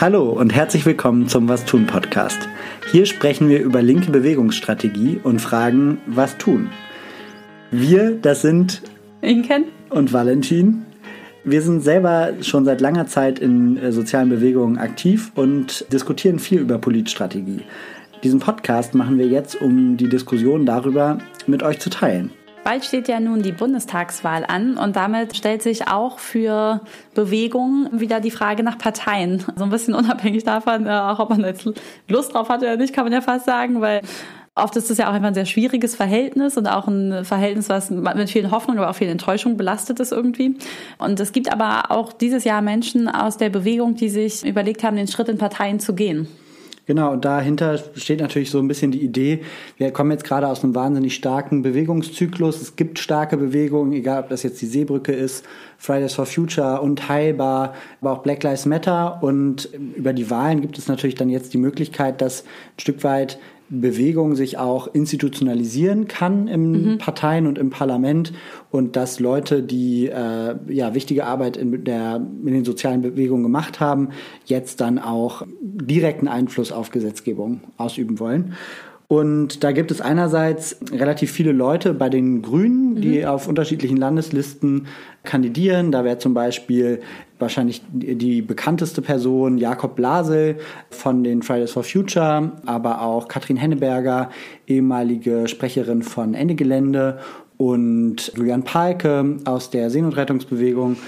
Hallo und herzlich willkommen zum Was tun Podcast. Hier sprechen wir über linke Bewegungsstrategie und fragen, was tun. Wir, das sind Inken und Valentin. Wir sind selber schon seit langer Zeit in äh, sozialen Bewegungen aktiv und diskutieren viel über Politstrategie. Diesen Podcast machen wir jetzt, um die Diskussion darüber mit euch zu teilen. Bald steht ja nun die Bundestagswahl an und damit stellt sich auch für Bewegungen wieder die Frage nach Parteien. So ein bisschen unabhängig davon, äh, auch ob man jetzt Lust drauf hat oder nicht, kann man ja fast sagen, weil Oft ist es ja auch einfach ein sehr schwieriges Verhältnis und auch ein Verhältnis, was mit vielen Hoffnungen, aber auch vielen Enttäuschungen belastet ist irgendwie. Und es gibt aber auch dieses Jahr Menschen aus der Bewegung, die sich überlegt haben, den Schritt in Parteien zu gehen. Genau, und dahinter steht natürlich so ein bisschen die Idee, wir kommen jetzt gerade aus einem wahnsinnig starken Bewegungszyklus. Es gibt starke Bewegungen, egal ob das jetzt die Seebrücke ist, Fridays for Future, Unteilbar, aber auch Black Lives Matter. Und über die Wahlen gibt es natürlich dann jetzt die Möglichkeit, dass ein Stück weit Bewegung sich auch institutionalisieren kann im mhm. Parteien und im Parlament und dass Leute, die äh, ja wichtige Arbeit in, der, in den sozialen Bewegungen gemacht haben, jetzt dann auch direkten Einfluss auf Gesetzgebung ausüben wollen. Und da gibt es einerseits relativ viele Leute bei den Grünen, die mhm. auf unterschiedlichen Landeslisten kandidieren. Da wäre zum Beispiel wahrscheinlich die bekannteste Person Jakob Blasel von den Fridays for Future, aber auch Katrin Henneberger, ehemalige Sprecherin von Ende Gelände und Julian Palke aus der Seenotrettungsbewegung.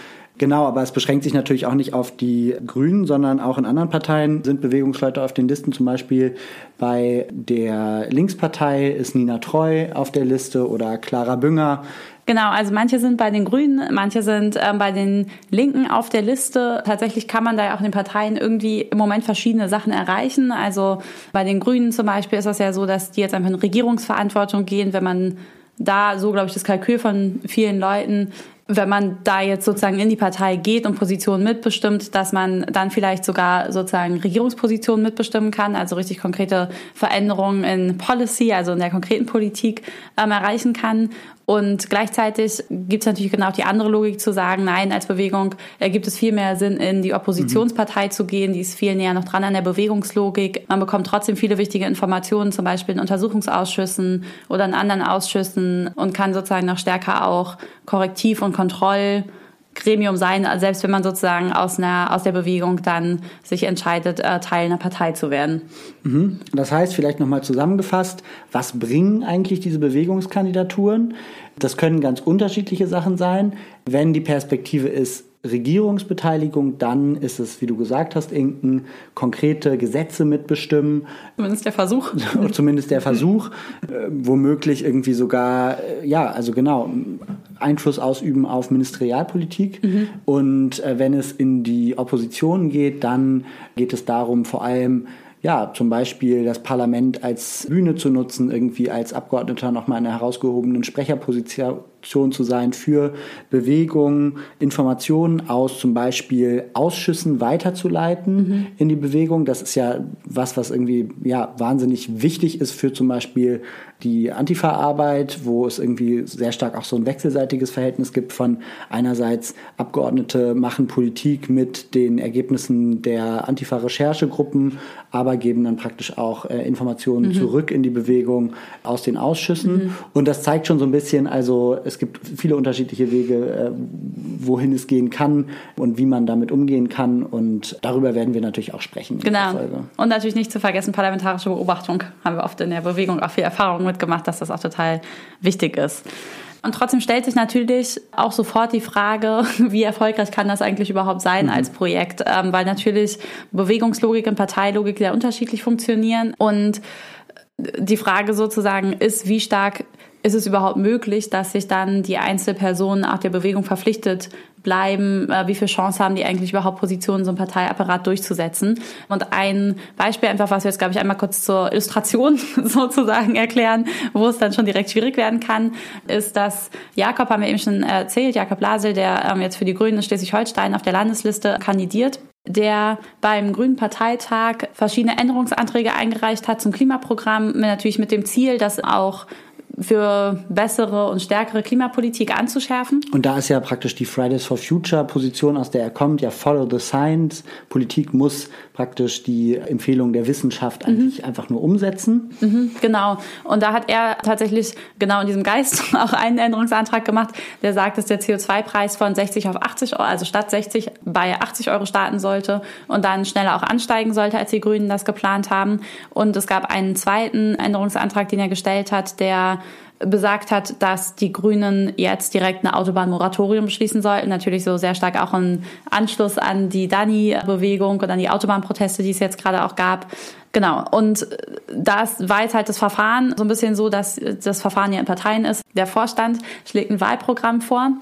Genau, aber es beschränkt sich natürlich auch nicht auf die Grünen, sondern auch in anderen Parteien sind Bewegungsleute auf den Listen. Zum Beispiel bei der Linkspartei ist Nina Treu auf der Liste oder Clara Bünger. Genau, also manche sind bei den Grünen, manche sind ähm, bei den Linken auf der Liste. Tatsächlich kann man da ja auch in den Parteien irgendwie im Moment verschiedene Sachen erreichen. Also bei den Grünen zum Beispiel ist das ja so, dass die jetzt einfach in Regierungsverantwortung gehen, wenn man da so, glaube ich, das Kalkül von vielen Leuten wenn man da jetzt sozusagen in die Partei geht und Positionen mitbestimmt, dass man dann vielleicht sogar sozusagen Regierungspositionen mitbestimmen kann, also richtig konkrete Veränderungen in Policy, also in der konkreten Politik ähm, erreichen kann. Und gleichzeitig gibt es natürlich genau die andere Logik zu sagen, nein, als Bewegung ergibt es viel mehr Sinn, in die Oppositionspartei mhm. zu gehen. Die ist viel näher noch dran an der Bewegungslogik. Man bekommt trotzdem viele wichtige Informationen, zum Beispiel in Untersuchungsausschüssen oder in anderen Ausschüssen und kann sozusagen noch stärker auch Korrektiv- und Kontroll Gremium sein, selbst wenn man sozusagen aus, einer, aus der Bewegung dann sich entscheidet, äh, Teil einer Partei zu werden. Mhm. Das heißt, vielleicht nochmal zusammengefasst, was bringen eigentlich diese Bewegungskandidaturen? Das können ganz unterschiedliche Sachen sein. Wenn die Perspektive ist, Regierungsbeteiligung, dann ist es, wie du gesagt hast, Inken, konkrete Gesetze mitbestimmen. Zumindest der Versuch. Zumindest der Versuch, äh, womöglich irgendwie sogar, äh, ja, also genau, Einfluss ausüben auf Ministerialpolitik. Mhm. Und äh, wenn es in die Opposition geht, dann geht es darum, vor allem ja, zum Beispiel das Parlament als Bühne zu nutzen, irgendwie als Abgeordneter nochmal in einer herausgehobenen Sprecherposition Option zu sein für Bewegungen, Informationen aus zum Beispiel Ausschüssen weiterzuleiten mhm. in die Bewegung. Das ist ja was, was irgendwie ja wahnsinnig wichtig ist für zum Beispiel die Antifa-Arbeit, wo es irgendwie sehr stark auch so ein wechselseitiges Verhältnis gibt von einerseits Abgeordnete machen Politik mit den Ergebnissen der Antifa-Recherchegruppen, aber geben dann praktisch auch äh, Informationen mhm. zurück in die Bewegung aus den Ausschüssen. Mhm. Und das zeigt schon so ein bisschen, also es gibt viele unterschiedliche Wege, äh, wohin es gehen kann und wie man damit umgehen kann. Und darüber werden wir natürlich auch sprechen. Genau. Und natürlich nicht zu vergessen, parlamentarische Beobachtung haben wir oft in der Bewegung auch viel Erfahrung mitgemacht, dass das auch total wichtig ist. Und trotzdem stellt sich natürlich auch sofort die Frage, wie erfolgreich kann das eigentlich überhaupt sein mhm. als Projekt? Ähm, weil natürlich Bewegungslogik und Parteilogik sehr unterschiedlich funktionieren. Und die Frage sozusagen ist, wie stark ist es überhaupt möglich, dass sich dann die Einzelpersonen auch der Bewegung verpflichtet bleiben? Äh, wie viel Chance haben die eigentlich überhaupt Positionen so ein Parteiapparat durchzusetzen? Und ein Beispiel einfach, was wir jetzt, glaube ich, einmal kurz zur Illustration sozusagen erklären, wo es dann schon direkt schwierig werden kann, ist, dass Jakob, haben wir eben schon erzählt, Jakob Lasel, der ähm, jetzt für die Grünen in Schleswig-Holstein auf der Landesliste kandidiert, der beim Grünen Parteitag verschiedene Änderungsanträge eingereicht hat zum Klimaprogramm, natürlich mit dem Ziel, dass auch für bessere und stärkere Klimapolitik anzuschärfen. Und da ist ja praktisch die Fridays for Future Position, aus der er kommt, ja Follow the Science. Politik muss praktisch die Empfehlung der Wissenschaft eigentlich mhm. einfach nur umsetzen. Mhm, genau. Und da hat er tatsächlich genau in diesem Geist auch einen Änderungsantrag gemacht, der sagt, dass der CO2-Preis von 60 auf 80 Euro, also statt 60 bei 80 Euro starten sollte und dann schneller auch ansteigen sollte, als die Grünen das geplant haben. Und es gab einen zweiten Änderungsantrag, den er gestellt hat, der besagt hat, dass die Grünen jetzt direkt eine Autobahnmoratorium beschließen sollten. Natürlich so sehr stark auch ein Anschluss an die Dani-Bewegung und an die Autobahnproteste, die es jetzt gerade auch gab. Genau. Und das war jetzt halt das Verfahren so ein bisschen so, dass das Verfahren ja in Parteien ist. Der Vorstand schlägt ein Wahlprogramm vor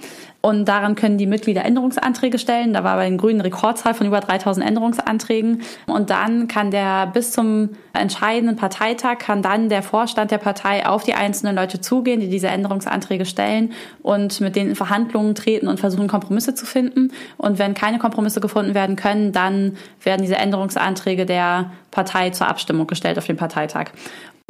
und daran können die Mitglieder Änderungsanträge stellen. Da war bei den Grünen Rekordzahl von über 3000 Änderungsanträgen. Und dann kann der bis zum entscheidenden Parteitag, kann dann der Vorstand der Partei auf die einzelnen Leute zugehen, die diese Änderungsanträge stellen und mit denen in Verhandlungen treten und versuchen, Kompromisse zu finden. Und wenn keine Kompromisse gefunden werden können, dann werden diese Änderungsanträge der Partei zur Abstimmung gestellt auf dem Parteitag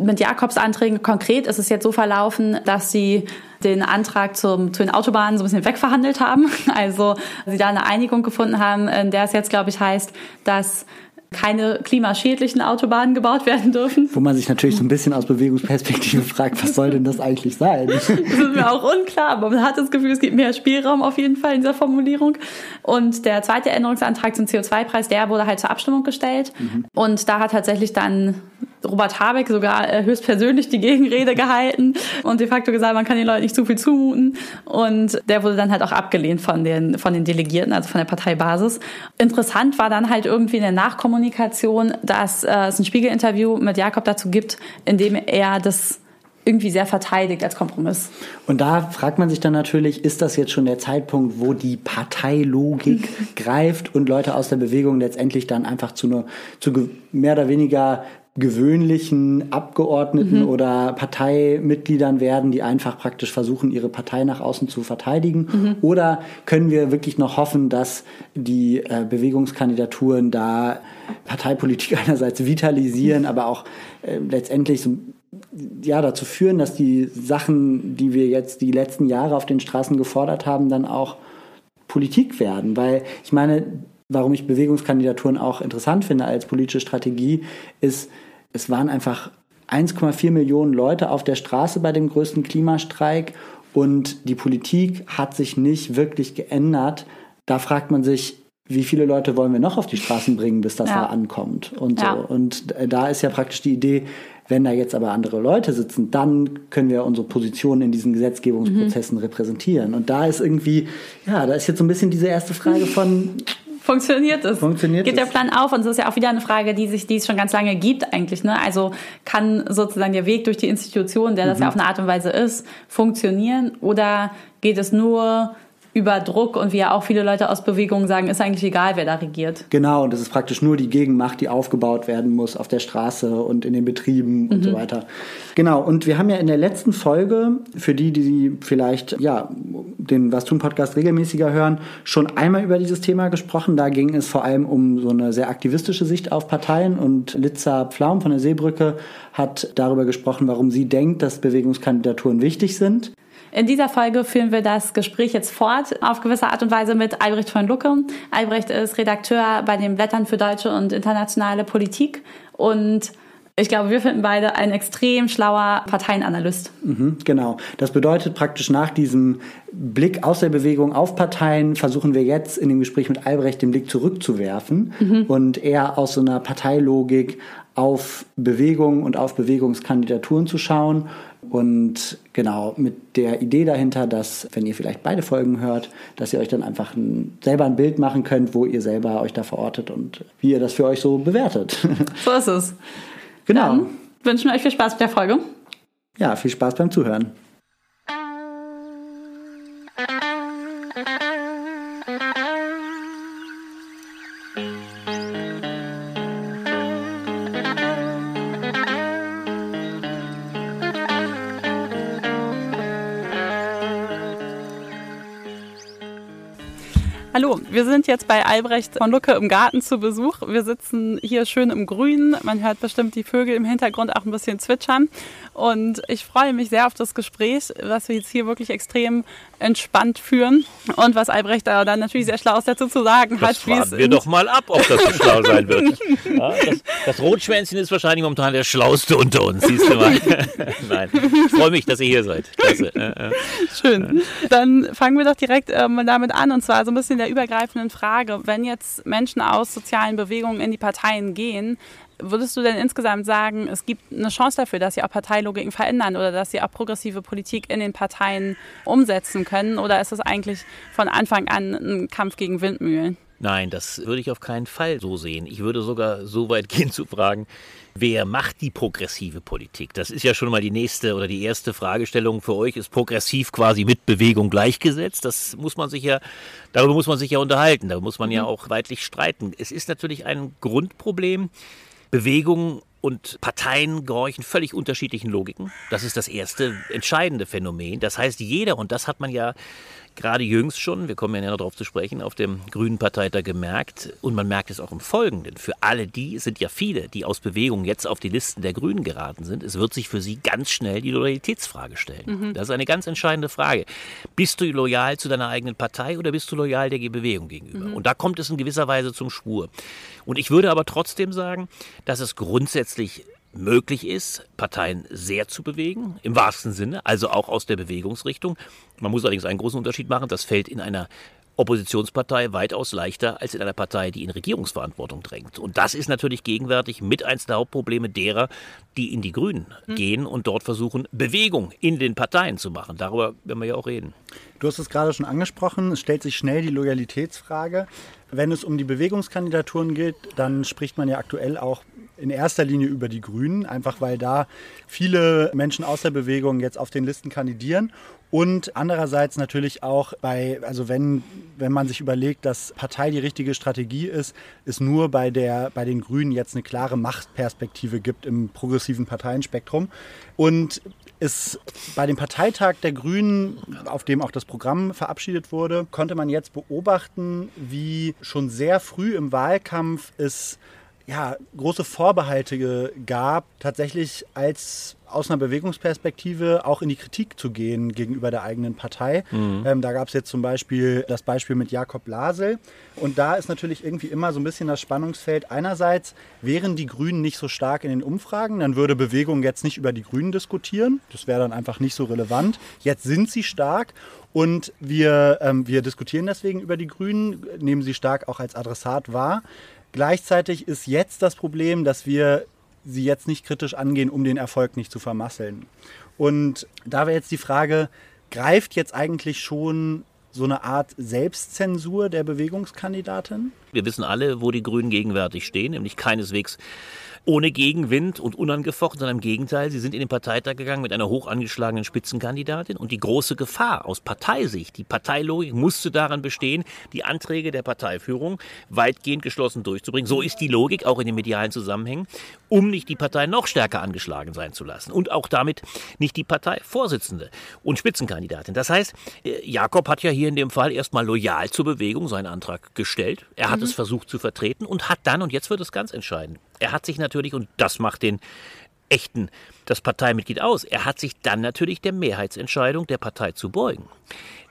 mit Jakobs Anträgen konkret ist es jetzt so verlaufen, dass sie den Antrag zum, zu den Autobahnen so ein bisschen wegverhandelt haben. Also sie da eine Einigung gefunden haben, in der es jetzt, glaube ich, heißt, dass keine klimaschädlichen Autobahnen gebaut werden dürfen. Wo man sich natürlich so ein bisschen aus Bewegungsperspektive fragt, was soll denn das eigentlich sein? Das ist mir auch unklar, aber man hat das Gefühl, es gibt mehr Spielraum auf jeden Fall in dieser Formulierung. Und der zweite Änderungsantrag zum CO2-Preis, der wurde halt zur Abstimmung gestellt. Mhm. Und da hat tatsächlich dann Robert Habeck sogar äh, höchstpersönlich die Gegenrede gehalten und de facto gesagt, man kann den Leuten nicht zu viel zumuten. Und der wurde dann halt auch abgelehnt von den, von den Delegierten, also von der Parteibasis. Interessant war dann halt irgendwie in der Nachkommunikation, dass äh, es ein Spiegelinterview mit Jakob dazu gibt, in dem er das irgendwie sehr verteidigt als Kompromiss. Und da fragt man sich dann natürlich, ist das jetzt schon der Zeitpunkt, wo die Parteilogik greift und Leute aus der Bewegung letztendlich dann einfach zu, nur, zu mehr oder weniger gewöhnlichen Abgeordneten mhm. oder Parteimitgliedern werden, die einfach praktisch versuchen, ihre Partei nach außen zu verteidigen? Mhm. Oder können wir wirklich noch hoffen, dass die äh, Bewegungskandidaturen da Parteipolitik einerseits vitalisieren, mhm. aber auch äh, letztendlich so, ja, dazu führen, dass die Sachen, die wir jetzt die letzten Jahre auf den Straßen gefordert haben, dann auch Politik werden? Weil ich meine, warum ich Bewegungskandidaturen auch interessant finde als politische Strategie, ist, es waren einfach 1,4 Millionen Leute auf der Straße bei dem größten Klimastreik und die Politik hat sich nicht wirklich geändert. Da fragt man sich, wie viele Leute wollen wir noch auf die Straßen bringen, bis das ja. da ankommt und ja. so. Und da ist ja praktisch die Idee, wenn da jetzt aber andere Leute sitzen, dann können wir unsere Position in diesen Gesetzgebungsprozessen mhm. repräsentieren. Und da ist irgendwie, ja, da ist jetzt so ein bisschen diese erste Frage von, funktioniert es? Funktioniert Geht der Plan auf? Und das ist ja auch wieder eine Frage, die sich, die es schon ganz lange gibt eigentlich. Ne? Also kann sozusagen der Weg durch die Institution, der das mhm. ja auf eine Art und Weise ist, funktionieren? Oder geht es nur über Druck und wie ja auch viele Leute aus Bewegungen sagen, ist eigentlich egal, wer da regiert. Genau, und das ist praktisch nur die Gegenmacht, die aufgebaut werden muss auf der Straße und in den Betrieben mhm. und so weiter. Genau, und wir haben ja in der letzten Folge, für die, die vielleicht ja den Was tun Podcast regelmäßiger hören, schon einmal über dieses Thema gesprochen. Da ging es vor allem um so eine sehr aktivistische Sicht auf Parteien und Litza Pflaum von der Seebrücke hat darüber gesprochen, warum sie denkt, dass Bewegungskandidaturen wichtig sind. In dieser Folge führen wir das Gespräch jetzt fort, auf gewisse Art und Weise mit Albrecht von Lucke. Albrecht ist Redakteur bei den Blättern für deutsche und internationale Politik und ich glaube, wir finden beide ein extrem schlauer Parteienanalyst. Mhm, genau. Das bedeutet praktisch nach diesem Blick aus der Bewegung auf Parteien versuchen wir jetzt in dem Gespräch mit Albrecht den Blick zurückzuwerfen mhm. und eher aus so einer Parteilogik auf Bewegungen und auf Bewegungskandidaturen zu schauen und genau mit der Idee dahinter, dass, wenn ihr vielleicht beide Folgen hört, dass ihr euch dann einfach ein, selber ein Bild machen könnt, wo ihr selber euch da verortet und wie ihr das für euch so bewertet. So ist es. Genau. Dann wünschen wir euch viel Spaß mit der Folge. Ja, viel Spaß beim Zuhören. Hallo, wir sind jetzt bei Albrecht von Lucke im Garten zu Besuch. Wir sitzen hier schön im Grünen. Man hört bestimmt die Vögel im Hintergrund auch ein bisschen zwitschern. Und ich freue mich sehr auf das Gespräch, was wir jetzt hier wirklich extrem entspannt führen. Und was Albrecht da dann natürlich sehr schlau dazu zu sagen das hat. Fragen wir doch mal ab, ob das so schlau sein wird. Ja, das, das, Rotschwänzchen ist wahrscheinlich momentan der Schlauste unter uns, siehst du mal. Nein, ich freue mich, dass ihr hier seid. Klasse. Schön. Dann fangen wir doch direkt ähm, damit an. Und zwar so ein bisschen der übergreifenden Frage. Wenn jetzt Menschen aus sozialen Bewegungen in die Parteien gehen, Würdest du denn insgesamt sagen, es gibt eine Chance dafür, dass sie auch Parteilogiken verändern oder dass sie auch progressive Politik in den Parteien umsetzen können? Oder ist es eigentlich von Anfang an ein Kampf gegen Windmühlen? Nein, das würde ich auf keinen Fall so sehen. Ich würde sogar so weit gehen zu fragen, wer macht die progressive Politik? Das ist ja schon mal die nächste oder die erste Fragestellung für euch. Ist progressiv quasi mit Bewegung gleichgesetzt? Das muss man sich ja, darüber muss man sich ja unterhalten. Da muss man ja mhm. auch weitlich streiten. Es ist natürlich ein Grundproblem, Bewegungen und Parteien gehorchen völlig unterschiedlichen Logiken. Das ist das erste entscheidende Phänomen. Das heißt, jeder, und das hat man ja gerade jüngst schon, wir kommen ja näher darauf zu sprechen, auf dem Grünen Parteitag gemerkt und man merkt es auch im Folgenden. Für alle die sind ja viele, die aus Bewegung jetzt auf die Listen der Grünen geraten sind, es wird sich für sie ganz schnell die Loyalitätsfrage stellen. Mhm. Das ist eine ganz entscheidende Frage. Bist du loyal zu deiner eigenen Partei oder bist du loyal der Bewegung gegenüber? Mhm. Und da kommt es in gewisser Weise zum Schwur. Und ich würde aber trotzdem sagen, dass es grundsätzlich möglich ist, Parteien sehr zu bewegen, im wahrsten Sinne, also auch aus der Bewegungsrichtung. Man muss allerdings einen großen Unterschied machen, das fällt in einer Oppositionspartei weitaus leichter als in einer Partei, die in Regierungsverantwortung drängt. Und das ist natürlich gegenwärtig mit eins der Hauptprobleme derer, die in die Grünen hm. gehen und dort versuchen, Bewegung in den Parteien zu machen. Darüber werden wir ja auch reden. Du hast es gerade schon angesprochen, es stellt sich schnell die Loyalitätsfrage. Wenn es um die Bewegungskandidaturen geht, dann spricht man ja aktuell auch in erster Linie über die Grünen, einfach weil da viele Menschen aus der Bewegung jetzt auf den Listen kandidieren. Und andererseits natürlich auch bei, also wenn, wenn man sich überlegt, dass Partei die richtige Strategie ist, es nur bei, der, bei den Grünen jetzt eine klare Machtperspektive gibt im progressiven Parteienspektrum. Und es bei dem Parteitag der Grünen, auf dem auch das Programm verabschiedet wurde, konnte man jetzt beobachten, wie schon sehr früh im Wahlkampf es ja, große Vorbehalte gab, tatsächlich als aus einer Bewegungsperspektive auch in die Kritik zu gehen gegenüber der eigenen Partei. Mhm. Ähm, da gab es jetzt zum Beispiel das Beispiel mit Jakob Lasel. Und da ist natürlich irgendwie immer so ein bisschen das Spannungsfeld. Einerseits wären die Grünen nicht so stark in den Umfragen, dann würde Bewegung jetzt nicht über die Grünen diskutieren. Das wäre dann einfach nicht so relevant. Jetzt sind sie stark und wir, ähm, wir diskutieren deswegen über die Grünen, nehmen sie stark auch als Adressat wahr. Gleichzeitig ist jetzt das Problem, dass wir sie jetzt nicht kritisch angehen, um den Erfolg nicht zu vermasseln. Und da wäre jetzt die Frage, greift jetzt eigentlich schon so eine Art Selbstzensur der Bewegungskandidatin? Wir wissen alle, wo die Grünen gegenwärtig stehen, nämlich keineswegs ohne Gegenwind und unangefochten, sondern im Gegenteil, sie sind in den Parteitag gegangen mit einer hoch angeschlagenen Spitzenkandidatin und die große Gefahr aus Parteisicht, die Parteilogik musste daran bestehen, die Anträge der Parteiführung weitgehend geschlossen durchzubringen. So ist die Logik auch in den medialen Zusammenhängen, um nicht die Partei noch stärker angeschlagen sein zu lassen und auch damit nicht die Parteivorsitzende und Spitzenkandidatin. Das heißt, äh, Jakob hat ja hier in dem Fall erstmal loyal zur Bewegung seinen Antrag gestellt. Er hat mhm. es versucht zu vertreten und hat dann, und jetzt wird es ganz entscheidend, er hat sich natürlich, und das macht den echten das Parteimitglied aus, er hat sich dann natürlich der Mehrheitsentscheidung der Partei zu beugen.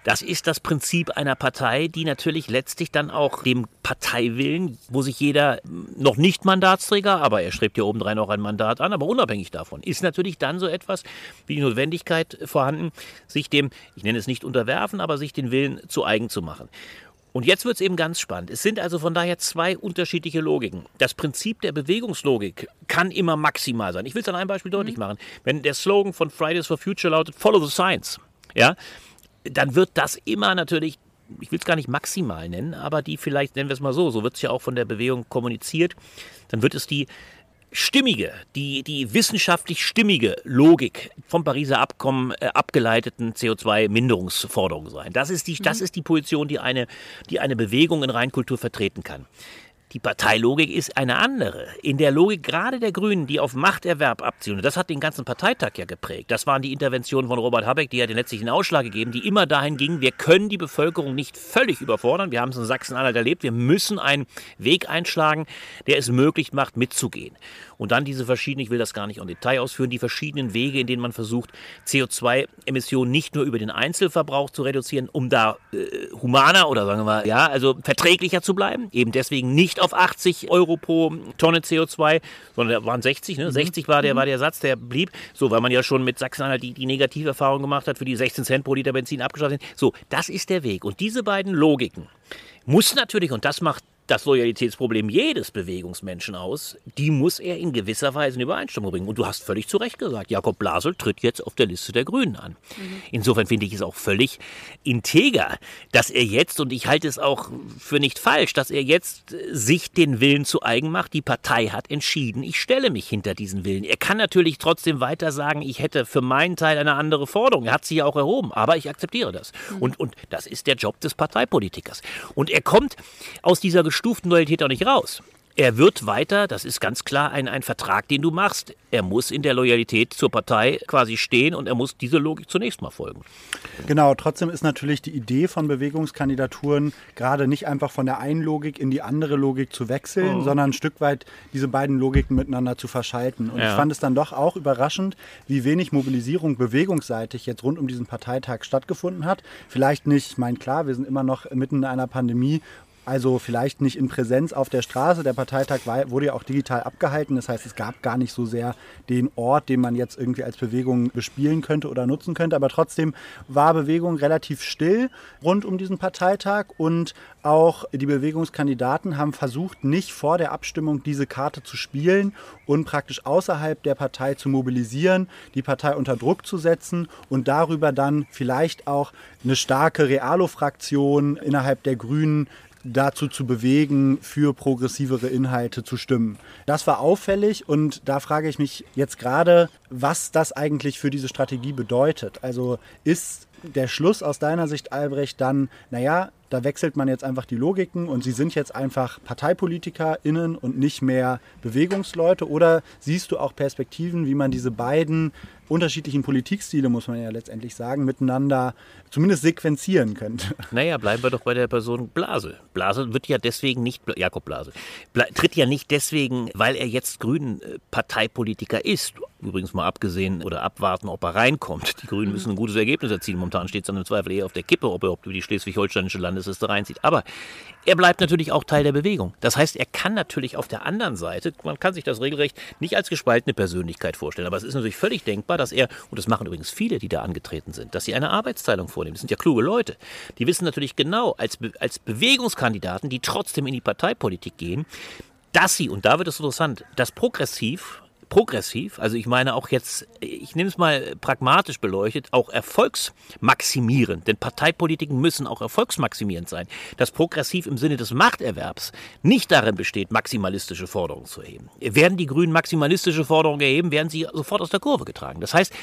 Das ist das Prinzip einer Partei, die natürlich letztlich dann auch dem Parteiwillen, wo sich jeder noch nicht Mandatsträger, aber er strebt ja obendrein auch ein Mandat an, aber unabhängig davon, ist natürlich dann so etwas wie die Notwendigkeit vorhanden, sich dem, ich nenne es nicht unterwerfen, aber sich den Willen zu eigen zu machen. Und jetzt wird es eben ganz spannend. Es sind also von daher zwei unterschiedliche Logiken. Das Prinzip der Bewegungslogik kann immer maximal sein. Ich will es an einem Beispiel deutlich mhm. machen. Wenn der Slogan von Fridays for Future lautet Follow the Science, ja, dann wird das immer natürlich ich will es gar nicht maximal nennen, aber die vielleicht, nennen wir es mal so, so wird es ja auch von der Bewegung kommuniziert, dann wird es die stimmige, die, die wissenschaftlich stimmige Logik vom Pariser Abkommen äh, abgeleiteten CO2-Minderungsforderung sein. Das ist, die, mhm. das ist die Position, die eine, die eine Bewegung in Reinkultur vertreten kann. Die Parteilogik ist eine andere. In der Logik gerade der Grünen, die auf Machterwerb abziehen, und das hat den ganzen Parteitag ja geprägt. Das waren die Interventionen von Robert Habeck, die ja den letztlichen Ausschlag gegeben, die immer dahin gingen, wir können die Bevölkerung nicht völlig überfordern. Wir haben es in Sachsen-Anhalt erlebt. Wir müssen einen Weg einschlagen, der es möglich macht, mitzugehen. Und dann diese verschiedenen, ich will das gar nicht im Detail ausführen, die verschiedenen Wege, in denen man versucht, CO2-Emissionen nicht nur über den Einzelverbrauch zu reduzieren, um da äh, humaner oder sagen wir mal, ja, also verträglicher zu bleiben. Eben deswegen nicht auf 80 Euro pro Tonne CO2, sondern da waren 60, ne? 60 mhm. war der, mhm. war der Satz, der blieb. So, weil man ja schon mit Sachsen-Anhalt die, die Negativerfahrung gemacht hat, für die 16 Cent pro Liter Benzin abgeschlossen sind. So, das ist der Weg. Und diese beiden Logiken muss natürlich, und das macht das Loyalitätsproblem jedes Bewegungsmenschen aus, die muss er in gewisser Weise in Übereinstimmung bringen. Und du hast völlig zu Recht gesagt, Jakob Blasel tritt jetzt auf der Liste der Grünen an. Mhm. Insofern finde ich es auch völlig integer, dass er jetzt, und ich halte es auch für nicht falsch, dass er jetzt sich den Willen zu eigen macht. Die Partei hat entschieden, ich stelle mich hinter diesen Willen. Er kann natürlich trotzdem weiter sagen, ich hätte für meinen Teil eine andere Forderung. Er hat sie ja auch erhoben, aber ich akzeptiere das. Mhm. Und, und das ist der Job des Parteipolitikers. Und er kommt aus dieser gestuften Loyalität auch nicht raus. Er wird weiter, das ist ganz klar ein, ein Vertrag, den du machst. Er muss in der Loyalität zur Partei quasi stehen und er muss diese Logik zunächst mal folgen. Genau, trotzdem ist natürlich die Idee von Bewegungskandidaturen gerade nicht einfach von der einen Logik in die andere Logik zu wechseln, oh. sondern ein Stück weit diese beiden Logiken miteinander zu verschalten. Und ja. ich fand es dann doch auch überraschend, wie wenig Mobilisierung bewegungsseitig jetzt rund um diesen Parteitag stattgefunden hat. Vielleicht nicht, ich meine, klar, wir sind immer noch mitten in einer Pandemie also vielleicht nicht in Präsenz auf der Straße. Der Parteitag war, wurde ja auch digital abgehalten. Das heißt, es gab gar nicht so sehr den Ort, den man jetzt irgendwie als Bewegung bespielen könnte oder nutzen könnte. Aber trotzdem war Bewegung relativ still rund um diesen Parteitag. Und auch die Bewegungskandidaten haben versucht, nicht vor der Abstimmung diese Karte zu spielen und praktisch außerhalb der Partei zu mobilisieren, die Partei unter Druck zu setzen und darüber dann vielleicht auch eine starke Realo-Fraktion innerhalb der Grünen dazu zu bewegen, für progressivere Inhalte zu stimmen. Das war auffällig und da frage ich mich jetzt gerade, was das eigentlich für diese Strategie bedeutet. Also ist der Schluss aus deiner Sicht, Albrecht, dann, naja, da wechselt man jetzt einfach die Logiken und sie sind jetzt einfach ParteipolitikerInnen und nicht mehr Bewegungsleute? Oder siehst du auch Perspektiven, wie man diese beiden unterschiedlichen Politikstile, muss man ja letztendlich sagen, miteinander zumindest sequenzieren könnte. Naja, bleiben wir doch bei der Person Blase. Blase wird ja deswegen nicht, Jakob Blase, tritt ja nicht deswegen, weil er jetzt Grünen äh, Parteipolitiker ist. Übrigens mal abgesehen oder abwarten, ob er reinkommt. Die Grünen müssen ein gutes Ergebnis erzielen. Momentan steht es dann im Zweifel eher auf der Kippe, ob er über die schleswig-holsteinische Landesliste reinzieht. Aber er bleibt natürlich auch Teil der Bewegung. Das heißt, er kann natürlich auf der anderen Seite, man kann sich das regelrecht nicht als gespaltene Persönlichkeit vorstellen, aber es ist natürlich völlig denkbar, dass er, und das machen übrigens viele, die da angetreten sind, dass sie eine Arbeitsteilung vornehmen. Das sind ja kluge Leute. Die wissen natürlich genau, als, als Bewegungskandidaten, die trotzdem in die Parteipolitik gehen, dass sie, und da wird es interessant, das progressiv progressiv, also ich meine auch jetzt, ich nehme es mal pragmatisch beleuchtet, auch erfolgsmaximierend, denn Parteipolitiken müssen auch erfolgsmaximierend sein. Das progressiv im Sinne des Machterwerbs nicht darin besteht, maximalistische Forderungen zu erheben. Werden die Grünen maximalistische Forderungen erheben, werden sie sofort aus der Kurve getragen. Das heißt,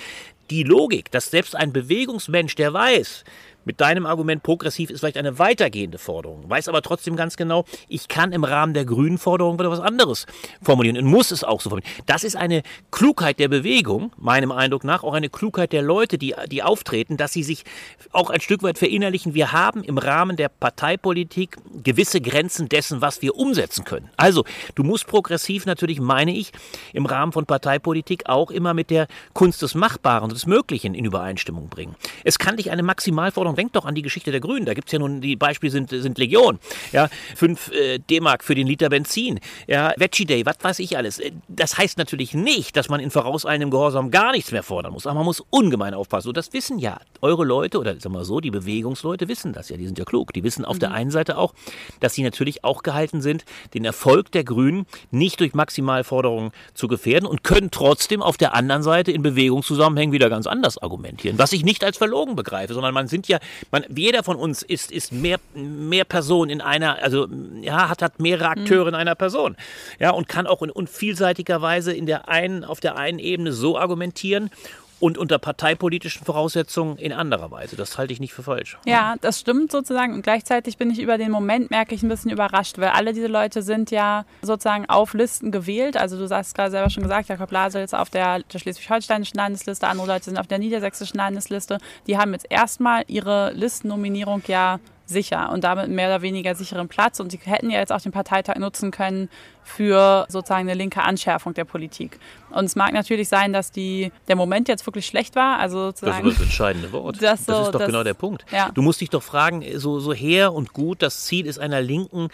die Logik, dass selbst ein Bewegungsmensch, der weiß, mit deinem Argument progressiv ist vielleicht eine weitergehende Forderung, weiß aber trotzdem ganz genau, ich kann im Rahmen der grünen Forderung wieder was anderes formulieren und muss es auch so formulieren. Das ist eine Klugheit der Bewegung, meinem Eindruck nach, auch eine Klugheit der Leute, die, die auftreten, dass sie sich auch ein Stück weit verinnerlichen, wir haben im Rahmen der Parteipolitik gewisse Grenzen dessen, was wir umsetzen können. Also, du musst progressiv natürlich, meine ich, im Rahmen von Parteipolitik auch immer mit der Kunst des Machbaren des Möglichen in Übereinstimmung bringen. Es kann dich eine Maximalforderung denkt doch an die Geschichte der Grünen. Da gibt es ja nun, die Beispiele sind, sind Legion. Ja, 5 äh, D-Mark für den Liter Benzin. Ja, Veggie Day, was weiß ich alles. Äh, das heißt natürlich nicht, dass man in vorauseilendem Gehorsam gar nichts mehr fordern muss. Aber man muss ungemein aufpassen. Und das wissen ja eure Leute oder sagen wir so, die Bewegungsleute wissen das ja. Die sind ja klug. Die wissen auf mhm. der einen Seite auch, dass sie natürlich auch gehalten sind, den Erfolg der Grünen nicht durch Maximalforderungen zu gefährden und können trotzdem auf der anderen Seite in Bewegungszusammenhängen wieder ganz anders argumentieren. Was ich nicht als verlogen begreife, sondern man sind ja man, jeder von uns ist, ist mehr, mehr Person in einer, also ja, hat, hat mehrere Akteure in einer Person. Ja, und kann auch in, in vielseitiger Weise in der einen, auf der einen Ebene so argumentieren und unter parteipolitischen Voraussetzungen in anderer Weise. Das halte ich nicht für falsch. Ja, das stimmt sozusagen. Und gleichzeitig bin ich über den Moment, merke ich, ein bisschen überrascht, weil alle diese Leute sind ja sozusagen auf Listen gewählt. Also du hast gerade selber schon gesagt, Jakob Lasel ist auf der, der schleswig-holsteinischen Landesliste, andere Leute sind auf der niedersächsischen Landesliste. Die haben jetzt erstmal ihre Listennominierung ja sicher und damit mehr oder weniger sicheren Platz. Und sie hätten ja jetzt auch den Parteitag nutzen können für sozusagen eine linke Anschärfung der Politik. Und es mag natürlich sein, dass die, der Moment jetzt wirklich schlecht war. Also sozusagen, das ist das entscheidende Wort. Das, so, das ist doch das, genau der Punkt. Ja. Du musst dich doch fragen, so, so her und gut, das Ziel ist einer linken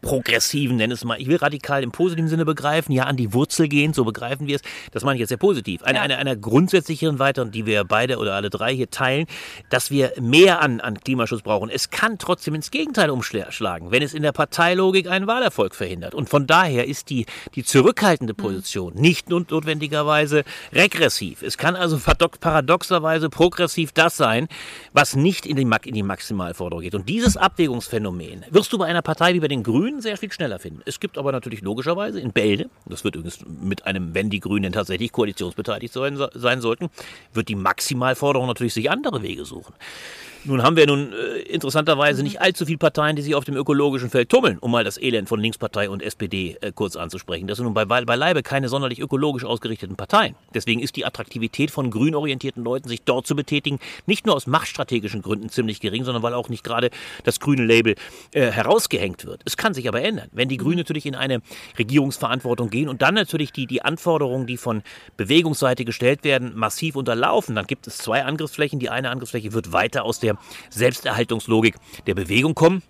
progressiven, nenn es mal, ich will radikal im positiven Sinne begreifen, ja, an die Wurzel gehen, so begreifen wir es. Das meine ich jetzt sehr positiv. Eine, ja. eine, einer grundsätzlicheren weiteren, die wir beide oder alle drei hier teilen, dass wir mehr an, an Klimaschutz brauchen. Es kann trotzdem ins Gegenteil umschlagen, wenn es in der Parteilogik einen Wahlerfolg verhindert. Und von daher ist die, die zurückhaltende mhm. Position nicht notwendigerweise regressiv. Es kann also paradoxerweise progressiv das sein, was nicht in die, in die Maximalforderung geht. Und dieses Abwägungsphänomen wirst du bei einer Partei wie bei den Grünen sehr viel schneller finden. Es gibt aber natürlich logischerweise in Bälde, das wird übrigens mit einem, wenn die Grünen tatsächlich koalitionsbeteiligt sein, sein sollten, wird die Maximalforderung natürlich sich andere Wege suchen. Nun haben wir nun äh, interessanterweise nicht allzu viele Parteien, die sich auf dem ökologischen Feld tummeln, um mal das Elend von Linkspartei und SPD äh, kurz anzusprechen. Das sind nun bei, beileibe keine sonderlich ökologisch ausgerichteten Parteien. Deswegen ist die Attraktivität von grün orientierten Leuten, sich dort zu betätigen, nicht nur aus machtstrategischen Gründen ziemlich gering, sondern weil auch nicht gerade das grüne Label äh, herausgehängt wird. Es kann sich aber ändern, wenn die Grünen natürlich in eine Regierungsverantwortung gehen und dann natürlich die, die Anforderungen, die von Bewegungsseite gestellt werden, massiv unterlaufen. Dann gibt es zwei Angriffsflächen. Die eine Angriffsfläche wird weiter aus der der Selbsterhaltungslogik der Bewegung kommen.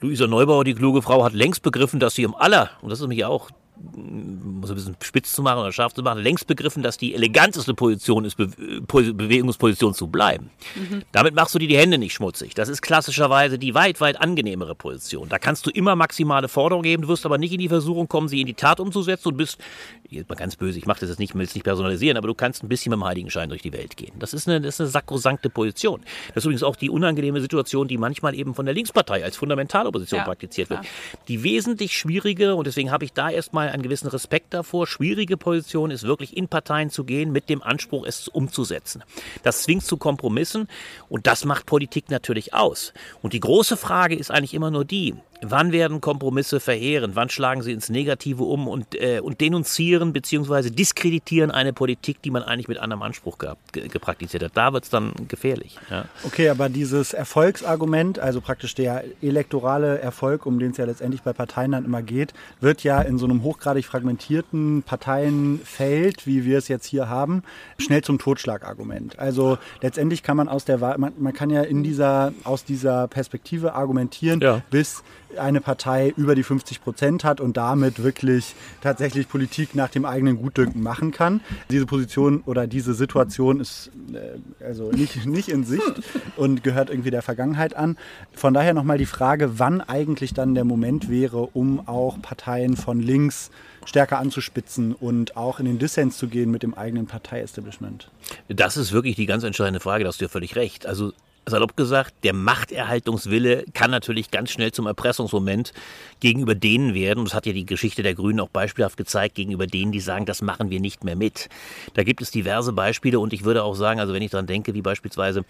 Luisa Neubauer, die kluge Frau, hat längst begriffen, dass sie im aller, und das ist mich auch um es ein bisschen spitz zu machen oder scharf zu machen, längst begriffen, dass die eleganteste Position ist, Be Bewegungsposition zu bleiben. Mhm. Damit machst du dir die Hände nicht schmutzig. Das ist klassischerweise die weit, weit angenehmere Position. Da kannst du immer maximale Forderungen geben, du wirst aber nicht in die Versuchung kommen, sie in die Tat umzusetzen und bist, jetzt mal ganz böse, ich mache das jetzt nicht, will es nicht personalisieren, aber du kannst ein bisschen mit dem Heiligenschein durch die Welt gehen. Das ist eine, das ist eine sakrosankte Position. Das ist übrigens auch die unangenehme Situation, die manchmal eben von der Linkspartei als Fundamentalopposition ja, praktiziert wird. Die wesentlich schwierige, und deswegen habe ich da erstmal einen gewissen Respekt davor. Schwierige Position ist wirklich in Parteien zu gehen mit dem Anspruch, es umzusetzen. Das zwingt zu Kompromissen und das macht Politik natürlich aus. Und die große Frage ist eigentlich immer nur die, Wann werden Kompromisse verheeren? Wann schlagen sie ins Negative um und, äh, und denunzieren bzw. diskreditieren eine Politik, die man eigentlich mit anderem Anspruch gehabt, ge gepraktiziert hat? Da wird es dann gefährlich. Ja. Okay, aber dieses Erfolgsargument, also praktisch der elektorale Erfolg, um den es ja letztendlich bei Parteien dann immer geht, wird ja in so einem hochgradig fragmentierten Parteienfeld, wie wir es jetzt hier haben, schnell zum Totschlagargument. Also letztendlich kann man aus der Wahl, man, man kann ja in dieser, aus dieser Perspektive argumentieren, ja. bis eine Partei über die 50 Prozent hat und damit wirklich tatsächlich Politik nach dem eigenen Gutdünken machen kann. Diese Position oder diese Situation ist äh, also nicht, nicht in Sicht und gehört irgendwie der Vergangenheit an. Von daher nochmal die Frage, wann eigentlich dann der Moment wäre, um auch Parteien von links stärker anzuspitzen und auch in den Dissens zu gehen mit dem eigenen Parteiestablishment? Das ist wirklich die ganz entscheidende Frage, da hast du ja völlig recht. Also salopp gesagt, der Machterhaltungswille kann natürlich ganz schnell zum Erpressungsmoment gegenüber denen werden. Und das hat ja die Geschichte der Grünen auch beispielhaft gezeigt, gegenüber denen, die sagen, das machen wir nicht mehr mit. Da gibt es diverse Beispiele und ich würde auch sagen, also wenn ich daran denke, wie beispielsweise,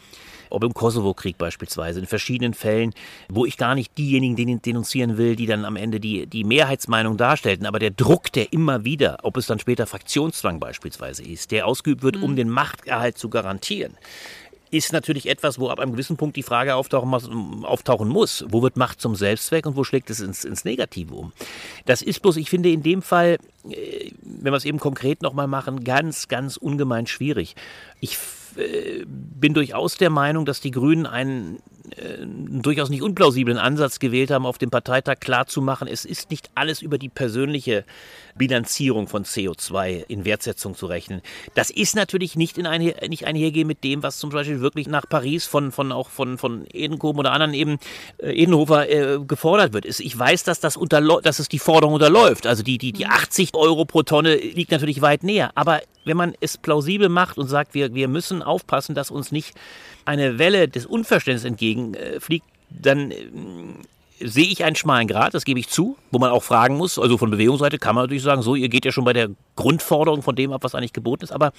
ob im Kosovo-Krieg beispielsweise, in verschiedenen Fällen, wo ich gar nicht diejenigen denunzieren will, die dann am Ende die, die Mehrheitsmeinung darstellten, aber der Druck, der immer wieder, ob es dann später Fraktionszwang beispielsweise ist, der ausgeübt wird, mhm. um den Machterhalt zu garantieren ist natürlich etwas, wo ab einem gewissen Punkt die Frage auftauchen, auftauchen muss. Wo wird Macht zum Selbstzweck und wo schlägt es ins, ins Negative um? Das ist bloß, ich finde in dem Fall, äh, wenn wir es eben konkret nochmal machen, ganz, ganz ungemein schwierig. Ich äh, bin durchaus der Meinung, dass die Grünen einen einen durchaus nicht unplausiblen Ansatz gewählt haben, auf dem Parteitag klarzumachen, es ist nicht alles über die persönliche Bilanzierung von CO2 in Wertsetzung zu rechnen. Das ist natürlich nicht, in einher, nicht einhergehen mit dem, was zum Beispiel wirklich nach Paris von, von auch von, von Edenkoben oder anderen eben äh, Edenhofer äh, gefordert wird. Ich weiß, dass das dass es die Forderung unterläuft. Also die, die, die 80 mhm. Euro pro Tonne liegt natürlich weit näher. Aber wenn man es plausibel macht und sagt, wir, wir müssen aufpassen, dass uns nicht eine Welle des Unverständnisses entgegenfliegt, dann äh, sehe ich einen schmalen Grad, das gebe ich zu, wo man auch fragen muss. Also von Bewegungsseite kann man natürlich sagen, so, ihr geht ja schon bei der Grundforderung von dem ab, was eigentlich geboten ist. Aber